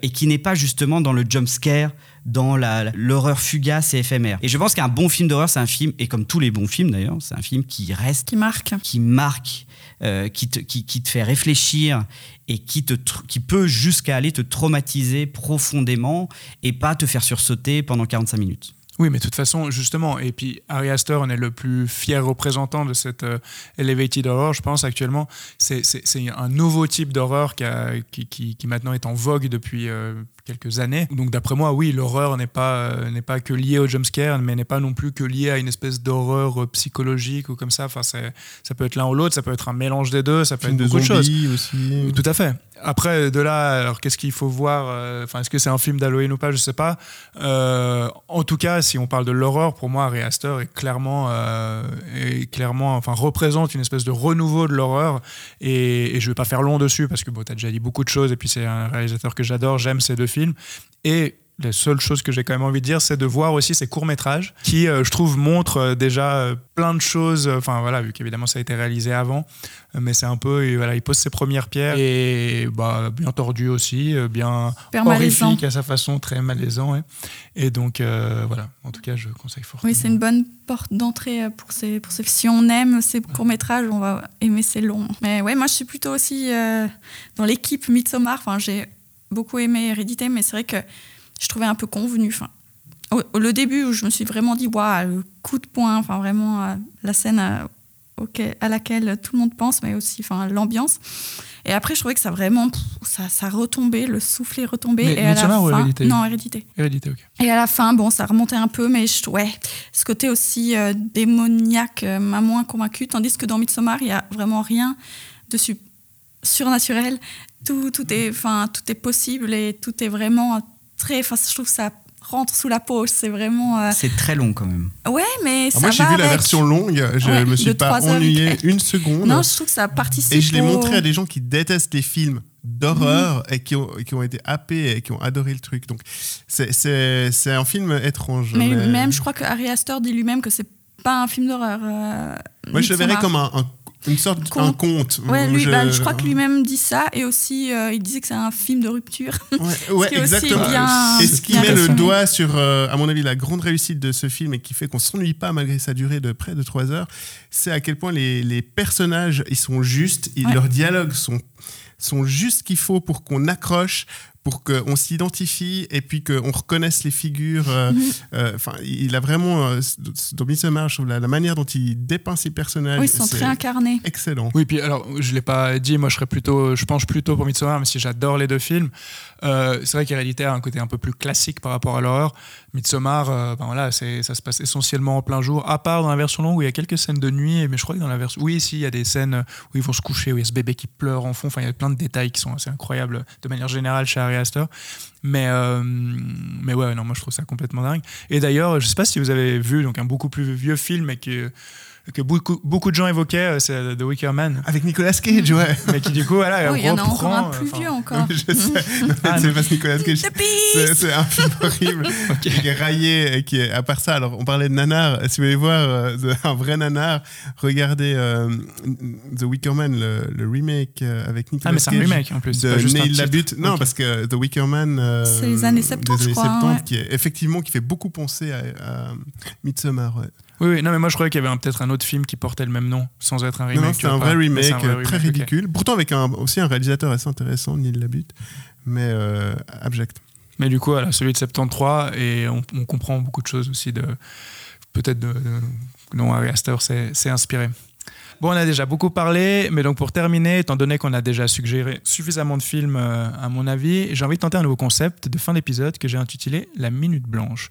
et qui n'est pas justement dans le jump scare, dans la- l'horreur fugace et éphémère. Et je pense qu'un bon film d'horreur, c'est un film, et comme tous les bons films d'ailleurs, c'est un film qui reste Qui marque. qui marque, euh, qui, te, qui, qui te fait réfléchir et qui, te, qui peut jusqu'à aller te traumatiser profondément et pas te faire sursauter pendant 45 minutes. Oui, mais de toute façon, justement, et puis Ari Aster, on est le plus fier représentant de cette euh, elevated horror, je pense, actuellement. C'est un nouveau type d'horreur qui, qui- qui maintenant est en vogue depuis euh, quelques années. Donc, d'après moi, oui, l'horreur n'est pas, euh, n'est pas que liée au jumpscare, mais n'est pas non plus que liée à une espèce d'horreur euh, psychologique ou comme ça. Enfin, ça peut être l'un ou l'autre, ça peut être un mélange des deux, ça peut être de beaucoup de choses. aussi Tout à fait. après, de là, alors qu'est-ce qu'il faut voir euh, Enfin, est-ce que c'est un film d'Halloween ou pas Je sais pas. Euh, en tout cas, si on parle de l'horreur, pour moi, Ari Aster est clairement, euh, est clairement, enfin, représente une espèce de renouveau de l'horreur. Et, et je vais pas faire long dessus parce que bon, tu as déjà dit beaucoup de choses. Et puis c'est un réalisateur que j'adore. J'aime ces deux films. Et la seule chose que j'ai quand même envie de dire, c'est de voir aussi ces courts-métrages qui, euh, je trouve, montrent euh, déjà euh, plein de choses. Enfin, voilà, vu qu'évidemment ça a été réalisé avant, mais c'est un peu, voilà, il pose ses premières pierres et bah, bien tordu aussi, bien Super malaisant. horrifique à sa façon, très malaisant. ouais. Et donc, euh, voilà, en tout cas, je conseille fortement. Oui, c'est une bonne porte d'entrée pour ces, pour ces. Si on aime ces courts-métrages, on va aimer ces longs. Mais ouais, moi, je suis plutôt aussi euh, dans l'équipe Midsommar. Enfin, j'ai beaucoup aimé Hérédité, mais c'est vrai que je trouvais un peu convenu. Enfin, au, le début où je me suis vraiment dit, waouh, le coup de poing, enfin, vraiment euh, la scène euh, auquel- à laquelle tout le monde pense, mais aussi enfin, l'ambiance. Et après, je trouvais que ça vraiment, pff, ça, ça retombait, le souffle est retombé. Mais et à la Midsommar ou fin, Hérédité Non, Hérédité. Hérédité, ok. Et à la fin, bon, ça remontait un peu, mais je, ouais, ce côté aussi euh, démoniaque euh, m'a moins convaincu. Tandis que dans Midsommar, il y a vraiment rien de su- surnaturel. Tout, tout est, enfin, tout est possible et tout est vraiment très. Enfin, je trouve que ça rentre sous la peau. C'est vraiment. euh, C'est très long quand même. Ouais, mais Alors ça moi, j'ai vu la version longue, je Ouais, me suis pas ennuyé une seconde. Non, je trouve que ça participe. Et je l'ai au- montré à des gens qui détestent les films d'horreur Mhm. et qui ont, qui ont été happés et qui ont adoré le truc. Donc, c'est- c'est c'est un film étrange. Mais mais- même, je crois que Harry Astor dit lui-même que c'est pas un film d'horreur. euh, Moi, je le verrais comme un, un- une sorte de Conte. Ouais, lui, bah, je crois que lui-même dit ça et aussi euh, il disait que c'est un film de rupture. Ouais, (laughs) ouais, qui est aussi exactement. bien- et ce qui met le doigt sur, euh, à mon avis, la grande réussite de ce film et qui fait qu'on s'ennuie pas malgré sa durée de près de trois heures, c'est à quel point les, les personnages, ils sont justes, ils- Ouais. leurs dialogues sont, sont juste ce qu'il faut pour qu'on accroche, pour qu'on s'identifie et puis qu'on reconnaisse les figures. euh, Mhm. euh, Enfin, il a vraiment, euh, dans Midsommar, je trouve la, la manière dont il dépeint ses personnages, Oui, ils sont très incarnés. excellent. Oui, puis alors, je l'ai pas dit, moi je serais plutôt, je penche plutôt pour Midsommar, même si j'adore les deux films. Euh, c'est vrai qu'Hérédité a un côté un peu plus classique par rapport à l'horreur. Midsommar, euh, ben voilà, c'est, ça se passe essentiellement en plein jour, à part dans la version longue où il y a quelques scènes de nuit, mais je crois que dans la version, oui, si, il y a des scènes où ils vont se coucher, où il y a ce bébé qui pleure en fond, enfin, il y a plein de détails qui sont assez incroyables de manière générale chez Mais, euh, mais ouais, non, moi je trouve ça complètement dingue. Et d'ailleurs, je sais pas si vous avez vu donc un beaucoup plus vieux film et que, que beaucoup, beaucoup de gens évoquaient, euh, c'est The Wicker Man. Avec Nicolas Cage, ouais. (laughs) Mais qui du coup, voilà, Oh, il y en a encore un plus enfin, vieux (laughs) encore. je sais. (laughs) Ah, c'est non. parce que Nicolas Cage. C'est un film horrible qui est raillé et qui est à part ça alors on parlait de nanar si vous voulez voir euh, un vrai nanar regardez euh, The Wicker Man le, le remake euh, avec Nicolas Ah, mais c'est un Cage remake en plus. de pas juste un Neil. Labute non Ok. parce que The Wicker Man euh, C'est les années 70, des je crois, hein, ouais. qui est effectivement qui fait beaucoup penser à, à Midsommar ouais. Oui, oui, non, mais moi je croyais qu'il y avait peut-être un autre film qui portait le même nom, sans être un remake. non, non c'est un vrai remake très ridicule pourtant avec un, aussi un réalisateur assez intéressant Neil Labute mais euh, abject Mais du coup, voilà, celui de 73, et on, on comprend beaucoup de choses aussi de peut-être de, de- dont Ari Aster s'est inspiré. Bon, on a déjà beaucoup parlé, mais donc pour terminer, étant donné qu'on a déjà suggéré suffisamment de films, euh, à mon avis, j'ai envie de tenter un nouveau concept de fin d'épisode que j'ai intitulé La Minute Blanche.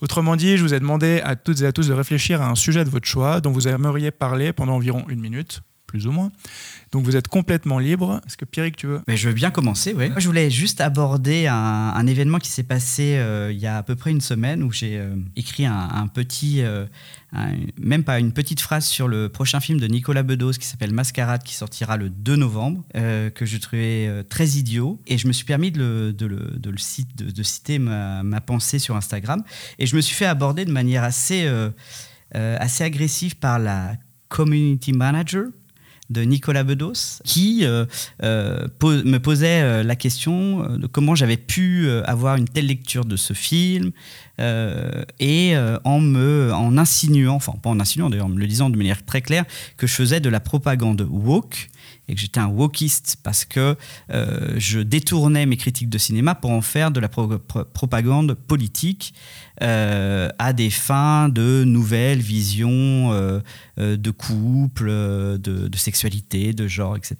Autrement dit, je vous ai demandé à toutes et à tous de réfléchir à un sujet de votre choix dont vous aimeriez parler pendant environ une minute, plus ou moins. Donc vous êtes complètement libre. Est-ce que Pierrick, tu veux Mais je veux bien commencer, oui. Moi, je voulais juste aborder un, un événement qui s'est passé euh, il y a à peu près une semaine où j'ai euh, écrit un, un petit, euh, un- même pas une petite phrase sur le prochain film de Nicolas Bedos qui s'appelle Mascarade, qui sortira le 2 novembre, euh, que je trouvais euh, très idiot. Et je me suis permis de, le, de, le, de, le cite- de- de citer ma, ma pensée sur Instagram. Et je me suis fait aborder de manière assez, euh, euh, assez agressive par la community manager de Nicolas Bedos, qui euh, euh, me posait euh, la question de comment j'avais pu avoir une telle lecture de ce film et en me en insinuant, enfin pas en insinuant d'ailleurs, en me le disant de manière très claire que je faisais de la propagande woke et que j'étais un wokiste parce que euh, je détournais mes critiques de cinéma pour en faire de la pro- pro- propagande politique euh, à des fins de nouvelles visions euh, de couple, de, sexualité, de genre, etc.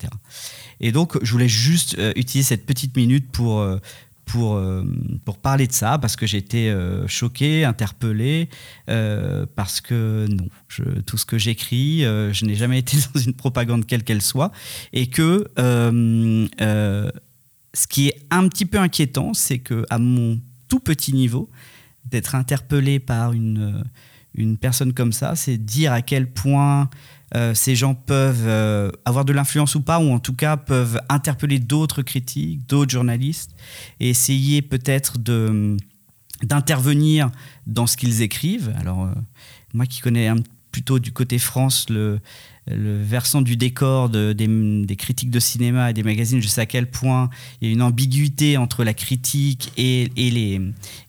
Et donc, je voulais juste utiliser cette petite minute pour, pour, euh, pour parler de ça, parce que j'ai été euh, choqué, interpellé, euh, parce que non, tout ce que j'écris, je n'ai jamais été (laughs) dans une propagande quelle qu'elle soit, et que ce qui est un petit peu inquiétant, c'est que à mon tout petit niveau, d'être interpellé par une, une personne comme ça, c'est dire à quel point euh, ces gens peuvent euh, avoir de l'influence ou pas, ou en tout cas peuvent interpeller d'autres critiques, d'autres journalistes, et essayer peut-être de d'intervenir dans ce qu'ils écrivent. Alors, moi qui connais plutôt du côté France le, le versant du décor de, des, des, critiques de cinéma et des magazines, je sais à quel point il y a une ambiguïté entre la critique et, et, les,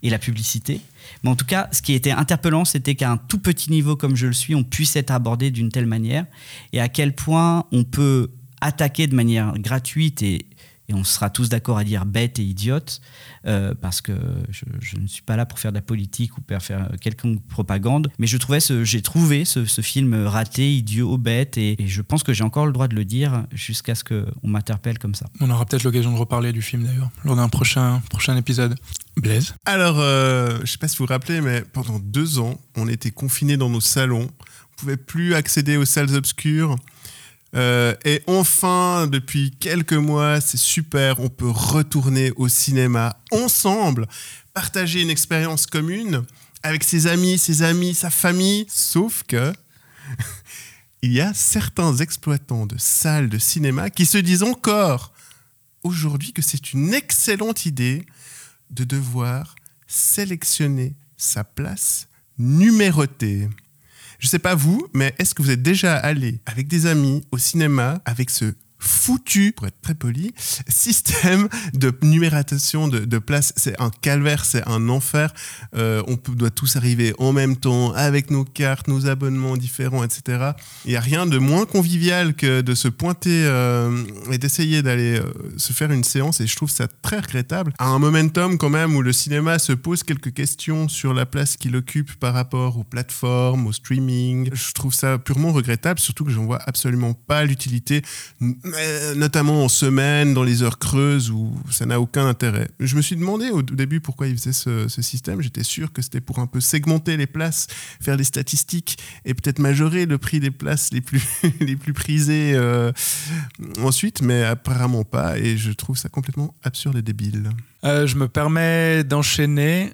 et la publicité. Mais en tout cas, ce qui était interpellant, c'était qu'à un tout petit niveau comme je le suis, on puisse être abordé d'une telle manière. Et à quel point on peut attaquer de manière gratuite et et on sera tous d'accord à dire bête et idiote, euh, parce que je, je, ne suis pas là pour faire de la politique ou pour faire quelconque propagande, mais je trouvais ce, j'ai trouvé ce, ce, film raté, idiot, bête, et, et je pense que j'ai encore le droit de le dire jusqu'à ce qu'on m'interpelle comme ça. On aura peut-être l'occasion de reparler du film d'ailleurs, lors d'un prochain, prochain épisode. Blaise? Alors, euh, je ne sais pas si vous vous rappelez, mais pendant deux ans, on était confinés dans nos salons, on ne pouvait plus accéder aux salles obscures. Euh, et enfin, depuis quelques mois, c'est super, on peut retourner au cinéma ensemble, partager une expérience commune avec ses amis, ses amis, sa famille. Sauf que (laughs) il y a certains exploitants de salles de cinéma qui se disent encore aujourd'hui que c'est une excellente idée de devoir sélectionner sa place numérotée. Je sais pas vous, mais est-ce que vous êtes déjà allé avec des amis au cinéma avec ce foutu, pour être très poli, système de numération de, de places. C'est un calvaire, c'est un enfer. Euh, on doit tous arriver en même temps, avec nos cartes, nos abonnements différents, etc. Il n'y a rien de moins convivial que de se pointer euh, et d'essayer d'aller euh, se faire une séance, et je trouve ça très regrettable. À un momentum quand même où le cinéma se pose quelques questions sur la place qu'il occupe par rapport aux plateformes, au streaming, je trouve ça purement regrettable, surtout que j'en vois absolument pas l'utilité notamment en semaine, dans les heures creuses où ça n'a aucun intérêt. Je me suis demandé au début pourquoi ils faisaient ce, système. J'étais sûr que c'était pour un peu segmenter les places, faire des statistiques et peut-être majorer le prix des places les plus, (laughs) les plus prisées euh, ensuite, mais apparemment pas. Et je trouve ça complètement absurde et débile. Euh, je me permets d'enchaîner.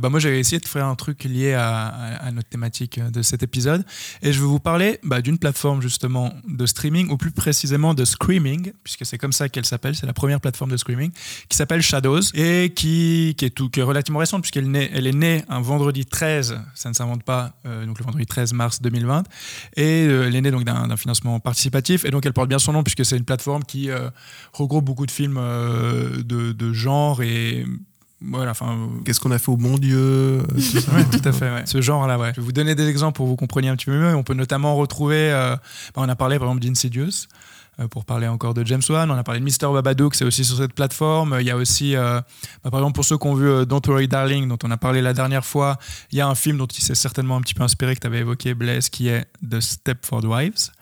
Bah moi, j'ai essayé de faire un truc lié à, notre thématique de cet épisode. Et je vais vous parler bah, d'une plateforme justement de streaming, ou plus précisément de Screaming, puisque c'est comme ça qu'elle s'appelle. C'est la première plateforme de Screaming, qui s'appelle Shadows, et qui, est relativement récente, puisqu'elle est, née un vendredi 13, ça ne s'invente pas, euh, donc le vendredi 13 mars 2020. Et euh, elle est née donc d'un financement participatif. Et donc, elle porte bien son nom, puisque c'est une plateforme qui euh, regroupe beaucoup de films de, de genre et voilà, enfin. Qu'est-ce qu'on a fait au bon Dieu (laughs) ouais, Tout à fait, ouais. ce genre-là, ouais. Je vais vous donner des exemples pour que vous compreniez un petit peu mieux. On peut notamment retrouver, euh, bah, on a parlé par exemple d'Insidious, euh, pour parler encore de James Wan, on a parlé de Mr. Babadook, c'est aussi sur cette plateforme. Il y a aussi, euh, bah, par exemple, pour ceux qui ont vu euh, Don't Worry Darling, dont on a parlé la dernière fois, il y a un film dont il s'est certainement un petit peu inspiré, que tu avais évoqué, Blaise, qui est The Stepford Wives.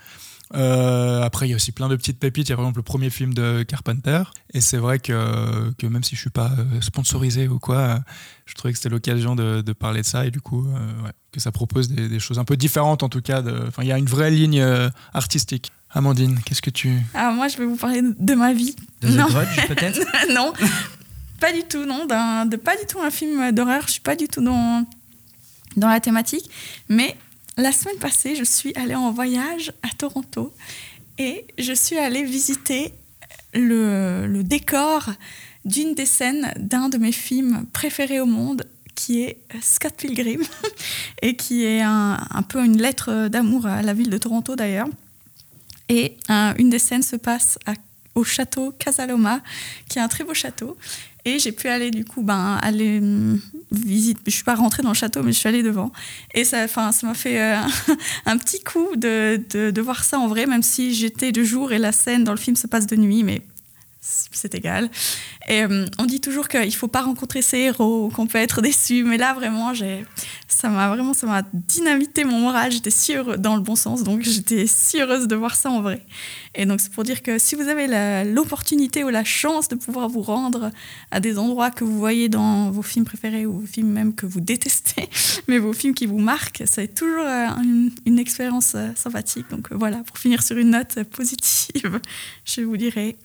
Euh, après, il y a aussi plein de petites pépites. Il y a par exemple le premier film de Carpenter. Et c'est vrai que, que, même si je suis pas sponsorisé ou quoi, je trouvais que c'était l'occasion de, de, parler de ça. Et du coup, euh, ouais, que ça propose des, des, choses un peu différentes en tout cas. Enfin, il y a une vraie ligne euh, artistique. Amandine, qu'est-ce que tu... Ah, moi, je vais vous parler de ma vie. De The Grudge, (laughs) peut-être Non, pas du tout, non. de pas du tout un film d'horreur. Je suis pas du tout dans, dans la thématique. Mais la semaine passée, je suis allée en voyage à Toronto et je suis allée visiter le, décor d'une des scènes d'un de mes films préférés au monde, qui est Scott Pilgrim, (laughs) et qui est un, peu une lettre d'amour à la ville de Toronto d'ailleurs. Et euh, une des scènes se passe au château Casaloma, qui est un très beau château. Et j'ai pu aller du coup ben, aller visiter. Je suis pas rentrée dans le château, mais je suis allée devant. Et ça, enfin, ça m'a fait euh, (laughs) un petit coup de, de, de, voir ça en vrai, même si j'étais de jour et la scène dans le film se passe de nuit, mais c'est égal. Et euh, on dit toujours qu'il faut pas rencontrer ses héros, qu'on peut être déçu, mais là vraiment, ça m'a vraiment, ça dynamité mon moral. J'étais si heureuse, dans le bon sens, donc j'étais si heureuse de voir ça en vrai. Et donc c'est pour dire que si vous avez l'opportunité ou la chance de pouvoir vous rendre à des endroits que vous voyez dans vos films préférés ou vos films même que vous détestez, (laughs) mais vos films qui vous marquent, c'est toujours une, une, expérience sympathique. Donc voilà, pour finir sur une note positive, (laughs) je vous dirais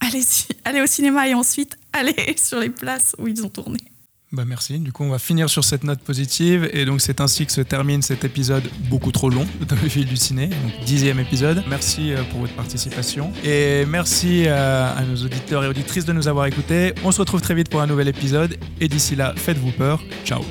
allez-y, allez au cinéma et ensuite allez (laughs) sur les places où ils ont tourné. Bah merci. Du coup, on va finir sur cette note positive. Et donc, c'est ainsi que se termine cet épisode beaucoup trop long (laughs) de Le fil du ciné, donc dixième épisode. Merci euh, pour votre participation. Et merci euh, à nos auditeurs et auditrices de nous avoir écoutés. On se retrouve très vite pour un nouvel épisode. Et d'ici là, faites-vous peur. Ciao.